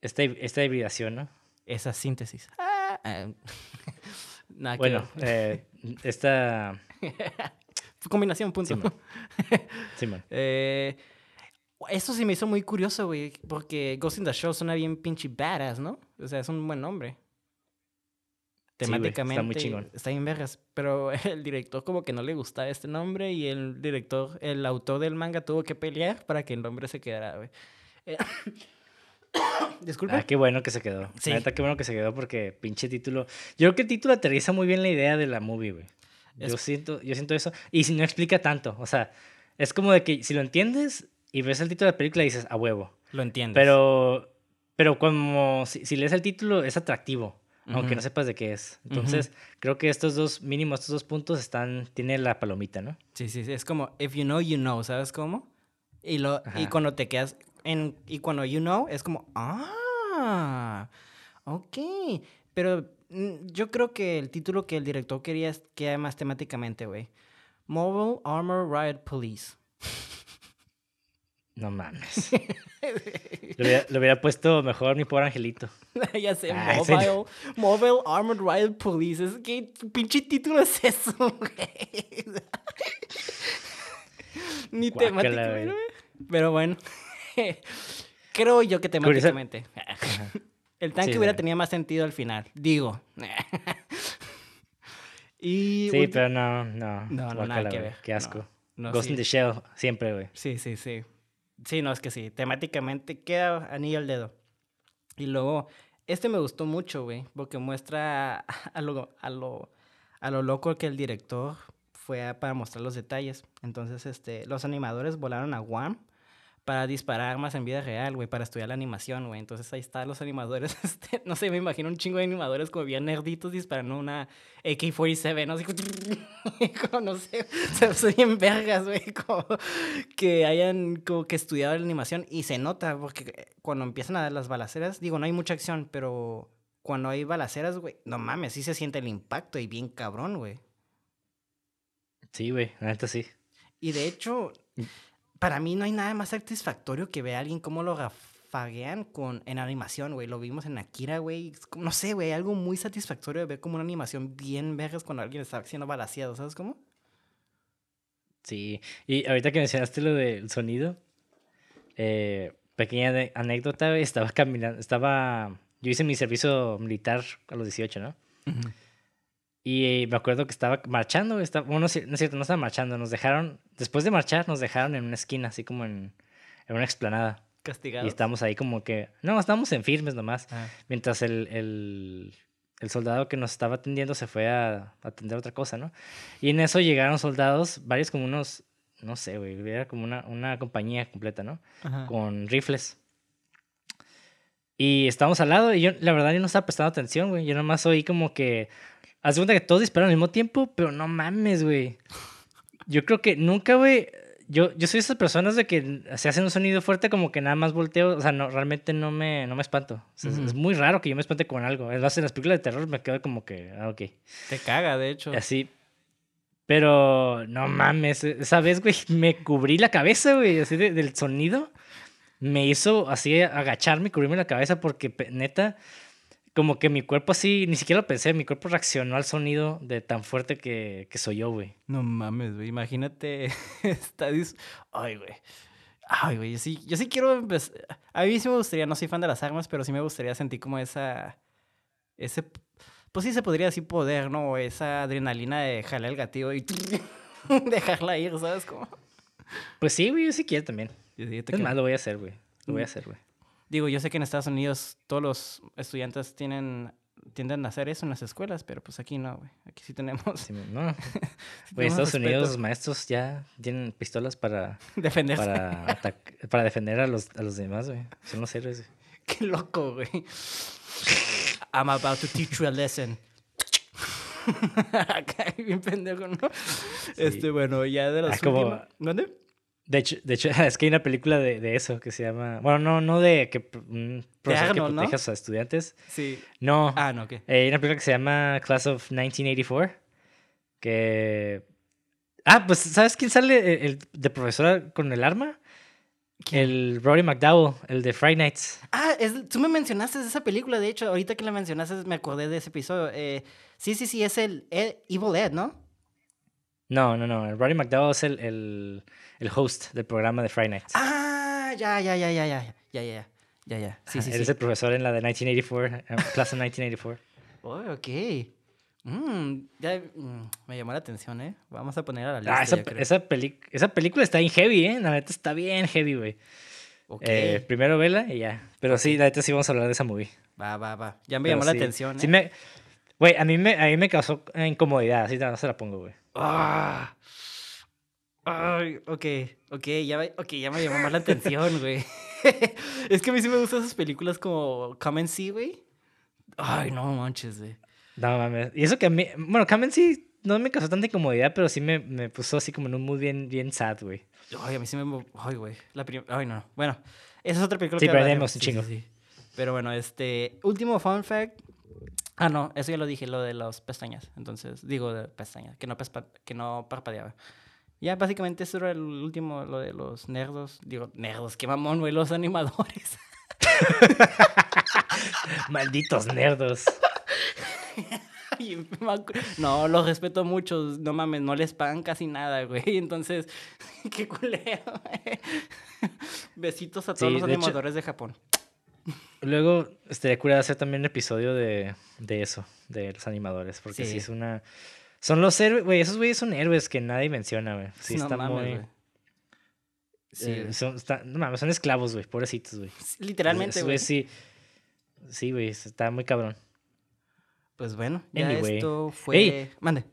esta, esta hibridación, ¿no? Esa síntesis. Ah, eh, bueno, eh, esta... Combinación, punto. Sí, man. eh... Eso sí me hizo muy curioso, güey, porque Ghost in the Shell suena bien pinche badass, ¿no? O sea, es un buen nombre. temáticamente está, muy chingón. está bien vergas. Pero el director como que no le gustaba este nombre y el director, el autor del manga tuvo que pelear para que el nombre se quedara, güey. Eh, Disculpa. Ah, qué bueno que se quedó. Sí. La qué bueno que se quedó porque pinche título. Yo creo que el título aterriza muy bien la idea de la movie, güey. Yo, siento, yo siento eso. Y si no explica tanto. O sea, es como de que si lo entiendes y ves el título de la película dices, a huevo. Lo entiendes. Pero, pero como si, lees el título es atractivo. Aunque no sepas de qué es. Entonces, creo que estos dos, mínimo estos dos puntos están, tiene la palomita, ¿no? Sí, sí, sí. Es como, if you know, you know, ¿sabes cómo? Y, lo, y cuando te quedas, y cuando you know, es como, ah, ok. Pero mm, yo creo que el título que el director quería queda más temáticamente, güey. Mobile Armor Riot Police. No mames. lo, hubiera, puesto mejor mi pobre angelito. ya sé, ah, Mobile, Mobile Armored Riot Police. Es que pinche título es eso, güey. Ni temáticamente. Pero bueno. Creo yo que temáticamente. El tanque hubiera tenido más sentido al final. Digo. y, sí, pero no, no. No, no, nada que ver. Qué asco. Ghost in the Shell, siempre, güey. Sí, sí, sí. Sí, no, es que sí. Temáticamente queda anillo al dedo. Y luego, este me gustó mucho, güey, porque muestra a lo, a lo, a lo loco que el director fue para mostrar los detalles. Entonces, este, los animadores volaron a Guam para disparar armas en vida real, güey, para estudiar la animación, güey. Entonces ahí están los animadores, este, no sé, me imagino un chingo de animadores como bien nerditos disparando una AK-47, ¿no? Así como, no sé, se bien vergas, güey, como que hayan como que estudiado la animación y se nota, porque cuando empiezan a dar las balaceras, digo, no hay mucha acción, pero cuando hay balaceras, güey, no mames, sí se siente el impacto y bien cabrón, güey. Sí, güey, neta sí. Y de hecho, mm para mí no hay nada más satisfactorio que ver a alguien cómo lo gafaguean con, en animación, güey. Lo vimos en Akira, güey. No sé, güey, algo muy satisfactorio de ver como una animación bien vergas cuando alguien está siendo balaseado, ¿sabes cómo? Sí, y ahorita que mencionaste lo del sonido, eh, pequeña anécdota, estaba caminando, estaba, yo hice mi servicio militar a los 18, ¿no? Y me acuerdo que estaba marchando, estaba, bueno, no es cierto, no estaba marchando, nos dejaron, después de marchar, nos dejaron en una esquina, así como en, en una explanada. Castigados. Y estábamos ahí como que, no, estábamos en firmes nomás, ah. mientras el, el, el, soldado que nos estaba atendiendo se fue a, atender otra cosa, ¿no? Y en eso llegaron soldados, varios como unos, no sé, güey, era como una, una compañía completa, ¿no? Con rifles. Y estábamos al lado y yo, la verdad, yo no estaba prestando atención, güey. Yo nomás oí como que Haz cuenta que todos disparan al mismo tiempo, pero no mames, güey. Yo creo que nunca, güey. Yo, yo soy esas personas de que se hacen un sonido fuerte como que nada más volteo. O sea, no, realmente no me, no me espanto. es, muy raro que yo me espante con algo. Es más, en las películas de terror me quedo como que, ah, ok. Te caga, de hecho. Así. Pero no mames, esa vez, güey, me cubrí la cabeza, güey, así del sonido. Me hizo así agacharme, cubrirme la cabeza porque neta como que mi cuerpo así, ni siquiera lo pensé, mi cuerpo reaccionó al sonido de tan fuerte que, que soy yo, güey. No mames, güey, imagínate, está Ay, güey. Ay, güey, yo sí, yo sí quiero empezar... A mí sí me gustaría, no soy fan de las armas, pero sí me gustaría sentir como esa... Ese... Pues sí se podría decir poder, ¿no? Esa adrenalina de jalar el gatillo y dejarla ir, ¿sabes cómo? Pues sí, güey, yo sí quiero también. es más, lo voy a hacer, güey. Lo voy a mm. hacer, güey. Digo, yo sé que en Estados Unidos todos los estudiantes tienen tienden a hacer eso en las escuelas, pero pues aquí no, güey. Aquí sí tenemos. no. en Estados Unidos los maestros ya tienen pistolas para defenderse. Para, para defender a los, a los demás, güey. Son los héroes. Qué loco, güey. I'm about to teach you a lesson. Acá bien pendejo, ¿no? Este, bueno, ya de los ah, ¿Dónde? De hecho, de hecho, es que hay una película de, de eso que se llama. Bueno, no, no de que un profesor que proteja a sus estudiantes. Sí. No. Ah, no, ¿qué? Eh, hay una película que se llama Class of 1984. Que. Ah, pues, ¿sabes quién sale el, de profesora con el arma? El Rory McDowell, el de Friday Nights. Ah, tú me mencionaste esa película, de hecho, ahorita que la mencionaste me acordé de ese episodio. Eh, sí, sí, sí, es el, Evil Ed, ¿no? No, no, no. El Rory McDowell es el el host del programa de Friday Night. Ah, ya, ya, ya, ya, ya, ya, ya, ya, ya. Sí, sí, Eres el profesor en la de 1984, Class of 1984. Oh, ok. Mm, ya mm, me llamó la atención, ¿eh? Vamos a poner a la ah, lista. Ah, esa, esa, esa, película está bien heavy, ¿eh? La neta está bien heavy, güey. Eh, primero vela y ya. Pero sí, la neta sí vamos a hablar de esa movie. Va, va, va. Ya me llamó la atención, ¿eh? Sí me... Güey, a mí me, a mí me causó incomodidad, así no se la pongo, güey. Ah. Ay, ok, ok, ya, okay, ya me llamó más la atención, güey. es que a mí sí me gustan esas películas como Come and See, güey. Ay, no manches, güey. No mames. Y eso que a mí, bueno, Come and See no me causó tanta incomodidad, pero sí me, me puso así como en un mood bien, bien sad, güey. Ay, a mí sí me... Ay, güey. La Ay, no. Bueno, esa es otra película sí, que... Pero sí, chingo. Sí, Pero bueno, este... Último fun fact. Ah, no. Eso ya lo dije, lo de las pestañas. Entonces, digo de pestañas. Que no, que no parpadeaba. Ya, básicamente eso era el último, lo de los nerdos. Digo, nerdos, qué mamón, güey, los animadores. Malditos nerdos. no, los respeto mucho. No mames, no les pagan casi nada, güey. Entonces, qué culero, güey. Besitos a todos los animadores de Japón. Luego estaría curioso hacer también un episodio de, de eso, de los animadores, porque sí. es una... Son los héroes, güey, esos güeyes son héroes que nadie menciona, güey. Sí, no están muy... Sí. Eh, son, no mames, son esclavos, güey, pobrecitos, güey. Literalmente, güey. Sí, sí, güey, está muy cabrón. Pues bueno, ya esto fue... Mande.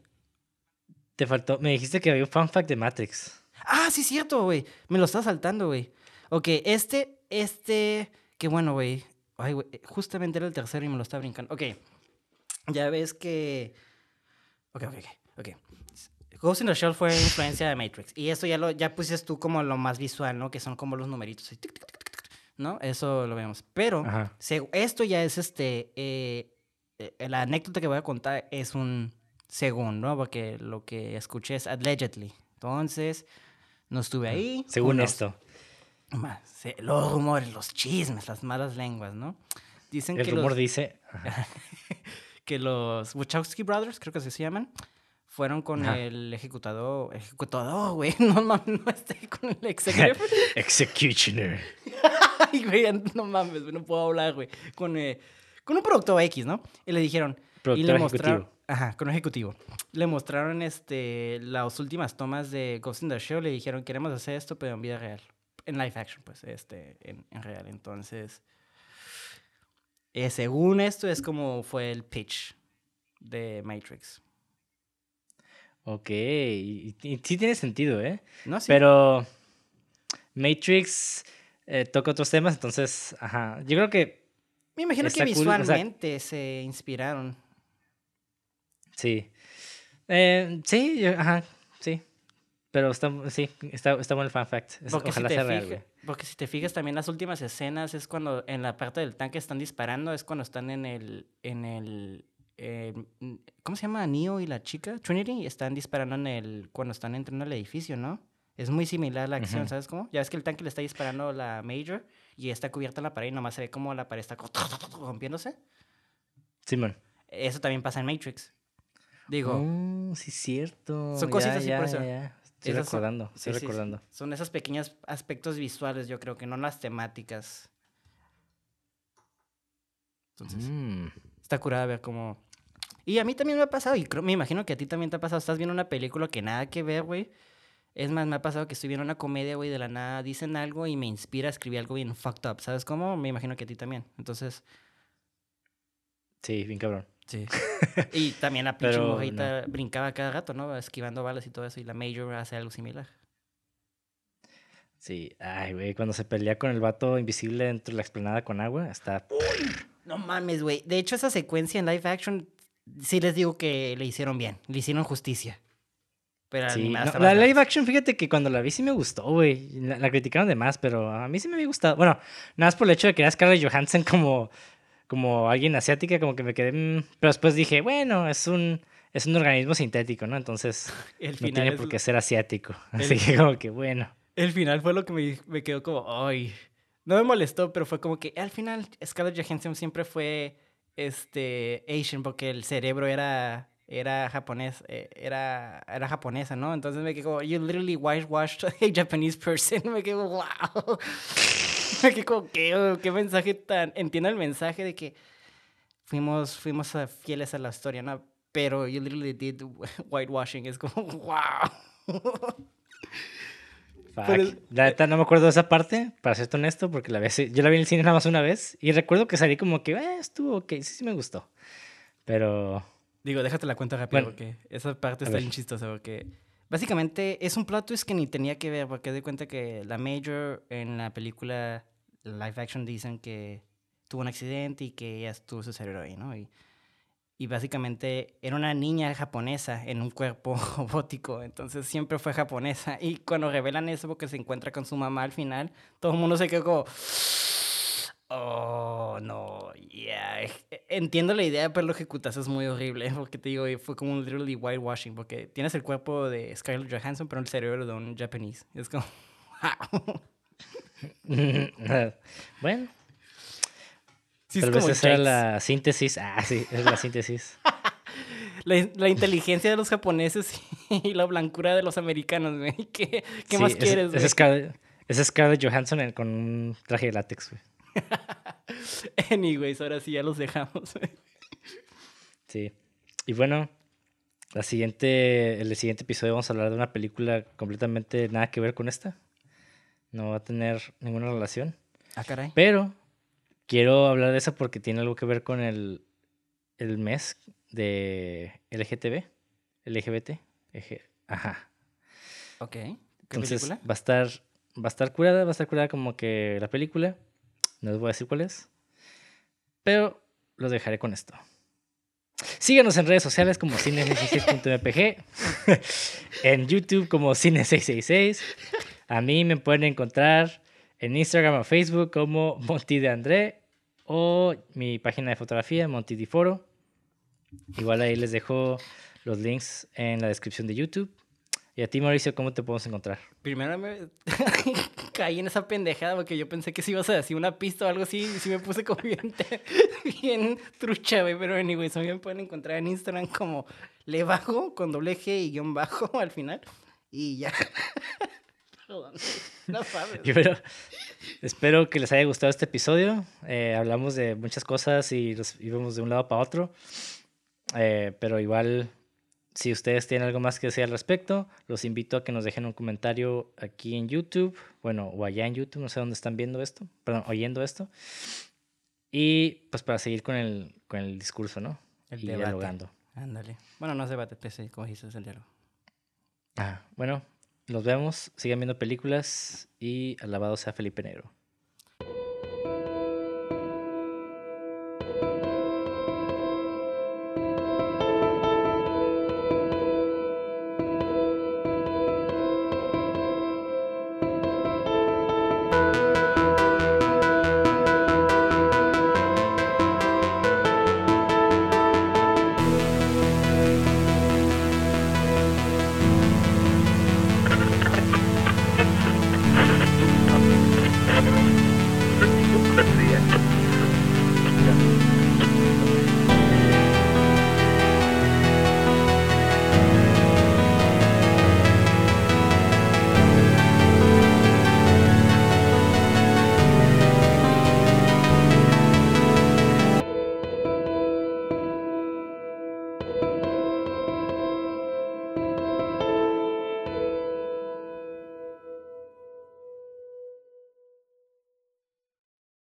Te faltó, me dijiste que había un fun fact de Matrix. Ah, sí, cierto, güey. Me lo está saltando, güey. Ok, este, este, qué bueno, güey. Ay, güey, justamente era el tercero y me lo está brincando. Ok, ya ves que... Ok, ok, ok. Ghost in the Shell fue influencia de Matrix. Y eso ya lo ya pusiste tú como lo más visual, ¿no? Que son como los numeritos. ¿No? Eso lo vemos. Pero esto ya es este... Eh, eh, la anécdota que voy a contar es un segundo, ¿no? Porque lo que escuché es allegedly. Entonces, no estuve ahí. Según esto. Los rumores, los chismes, las malas lenguas, ¿no? Dicen El que rumor dice... que los Wachowski Brothers, creo que se llaman, fueron con el ejecutador, ejecutador, güey, no mames, no esté con el executive. Executioner. Ay, güey, no mames, no puedo hablar, güey, con eh, con un producto X, ¿no? Y le dijeron... Productor y le mostraron, Ajá, con un ejecutivo. Le mostraron este, las últimas tomas de Ghost in the Show. Le dijeron, queremos hacer esto, pero en vida real. En live action, pues, este, en, en real. Entonces, eh, según esto, es como fue el pitch de Matrix. Ok, y, sí tiene sentido, ¿eh? No, sí. Pero Matrix eh, toca otros temas, entonces, ajá. Yo creo que me imagino que visualmente se inspiraron. Sí. Eh, sí, ajá, sí. Pero está, sí, está, está bueno el fan fact. porque Ojalá si sea real, Porque si te fijas también las últimas escenas es cuando en la parte del tanque están disparando, es cuando están en el, en el, ¿cómo se llama? Neo y la chica, Trinity, están disparando en el, cuando están entrando al edificio, ¿no? Es muy similar la acción, ¿sabes cómo? Ya ves que el tanque le está disparando la Major y está cubierta la pared y nomás se ve como la pared está rompiéndose. Simón. Eso también pasa en Matrix. Digo. Oh, sí, cierto. Son cositas así por eso. Estoy recordando, estoy recordando. Son esos pequeños aspectos visuales, yo creo que no las temáticas. Entonces, mm. está curada ver cómo. Y a mí también me ha pasado, y creo, me imagino que a ti también te ha pasado. Estás viendo una película que nada que ver, güey. Es más, me ha pasado que estoy viendo una comedia, güey, de la nada dicen algo y me inspira a escribir algo bien fucked up. ¿Sabes cómo? Me imagino que a ti también. Entonces. Sí, bien cabrón. Sí. y también la pinche mojita brincaba cada rato, ¿no? Esquivando balas y todo eso. Y la Major hace algo similar. Sí. Ay, güey, cuando se pelea con el vato invisible dentro de la explanada con agua, está. No mames, güey. De hecho, esa secuencia en live action, sí les digo que le hicieron bien. Le hicieron justicia. Pero sí, la live action, fíjate que cuando la vi sí me gustó, güey. La, criticaron de más, pero a mí sí me había gustado. Bueno, nada más por el hecho de que era Scarlett Johansson como, como alguien asiática, como que me quedé. Mm, pero después dije, bueno, es un, es un organismo sintético, ¿no? Entonces no tiene por qué ser asiático. Así que, como que bueno. El final fue lo que me, me quedó como, ay. No me molestó, pero fue como que al final Scarlett Johansson siempre fue este Asian porque el cerebro era era japonés, eh, era, era japonesa, ¿no? Entonces me quedo, you literally whitewashed a Japanese person. Me quedo, wow. Me quedo, ¿qué, qué mensaje tan, entiendo el mensaje de que fuimos, fuimos fieles a la historia, ¿no? pero you literally did whitewashing. Es como, wow. La neta no me acuerdo de esa parte, para ser honesto, porque la vez, yo la vi en el cine nada más una vez y recuerdo que salí como que, eh, estuvo ok, sí, sí me gustó. Pero... Digo, déjate la cuenta rápido porque esa parte está bien chistosa porque básicamente es un plot twist que ni tenía que ver porque doy cuenta que la Major en la película live action dicen que tuvo un accidente y que ella estuvo su cerebro ahí, ¿no? Y y básicamente era una niña japonesa en un cuerpo robótico, entonces siempre fue japonesa. Y cuando revelan eso porque se encuentra con su mamá al final, todo el mundo se quedó como, oh, no, yeah. Entiendo la idea, pero lo ejecutas es muy horrible, porque te digo, fue como un literally whitewashing, porque tienes el cuerpo de Scarlett Johansson, pero el cerebro de un japonés. Es como, bueno, Sí, Tal vez esa la síntesis. Ah, sí, es la síntesis. la, inteligencia de los japoneses y la blancura de los americanos, güey. ¿Qué, qué más quieres, güey? Es Scarlett, Johansson con un traje de látex, güey. Anyways, ahora sí ya los dejamos. Sí. Y bueno, la siguiente, el siguiente episodio vamos a hablar de una película completamente nada que ver con esta. No va a tener ninguna relación. Ah, caray. Pero quiero hablar de eso porque tiene algo que ver con el, el mes de LGTB, LGBT. ajá. Ok. ¿Qué Entonces, película? Va a estar, va a estar curada, va a estar curada como que la película. No les voy a decir cuál es. Pero lo dejaré con esto. Síganos en redes sociales como cine66.mpg, en YouTube como cine666. A mí me pueden encontrar en Instagram o Facebook como Monty de André o mi página de fotografía, Monty de Foro. Igual ahí les dejo los links en la descripción de YouTube. Y a ti, Mauricio, ¿cómo te podemos encontrar? Primero me caí en esa pendejada porque yo pensé que si ibas a decir una pista o algo así. Y sí me puse como bien, bien trucha, güey. Pero, anyways, también me pueden encontrar en Instagram como le bajo con doble G y guion bajo al final. Y ya. No sabes. espero que les haya gustado este episodio. Eh, hablamos de muchas cosas y nos íbamos de un lado para otro. Eh, pero igual, si ustedes tienen algo más que decir al respecto, los invito a que nos dejen un comentario aquí en YouTube. Bueno, o allá en YouTube, no sé dónde están viendo esto, perdón, oyendo esto. Y pues para seguir con el, con el discurso, ¿no? El y dialogando. Ándale. Bueno, no es debate, pues, como dijiste, es el diálogo. Ah, bueno, nos vemos, sigan viendo películas y alabado sea Felipe Negro.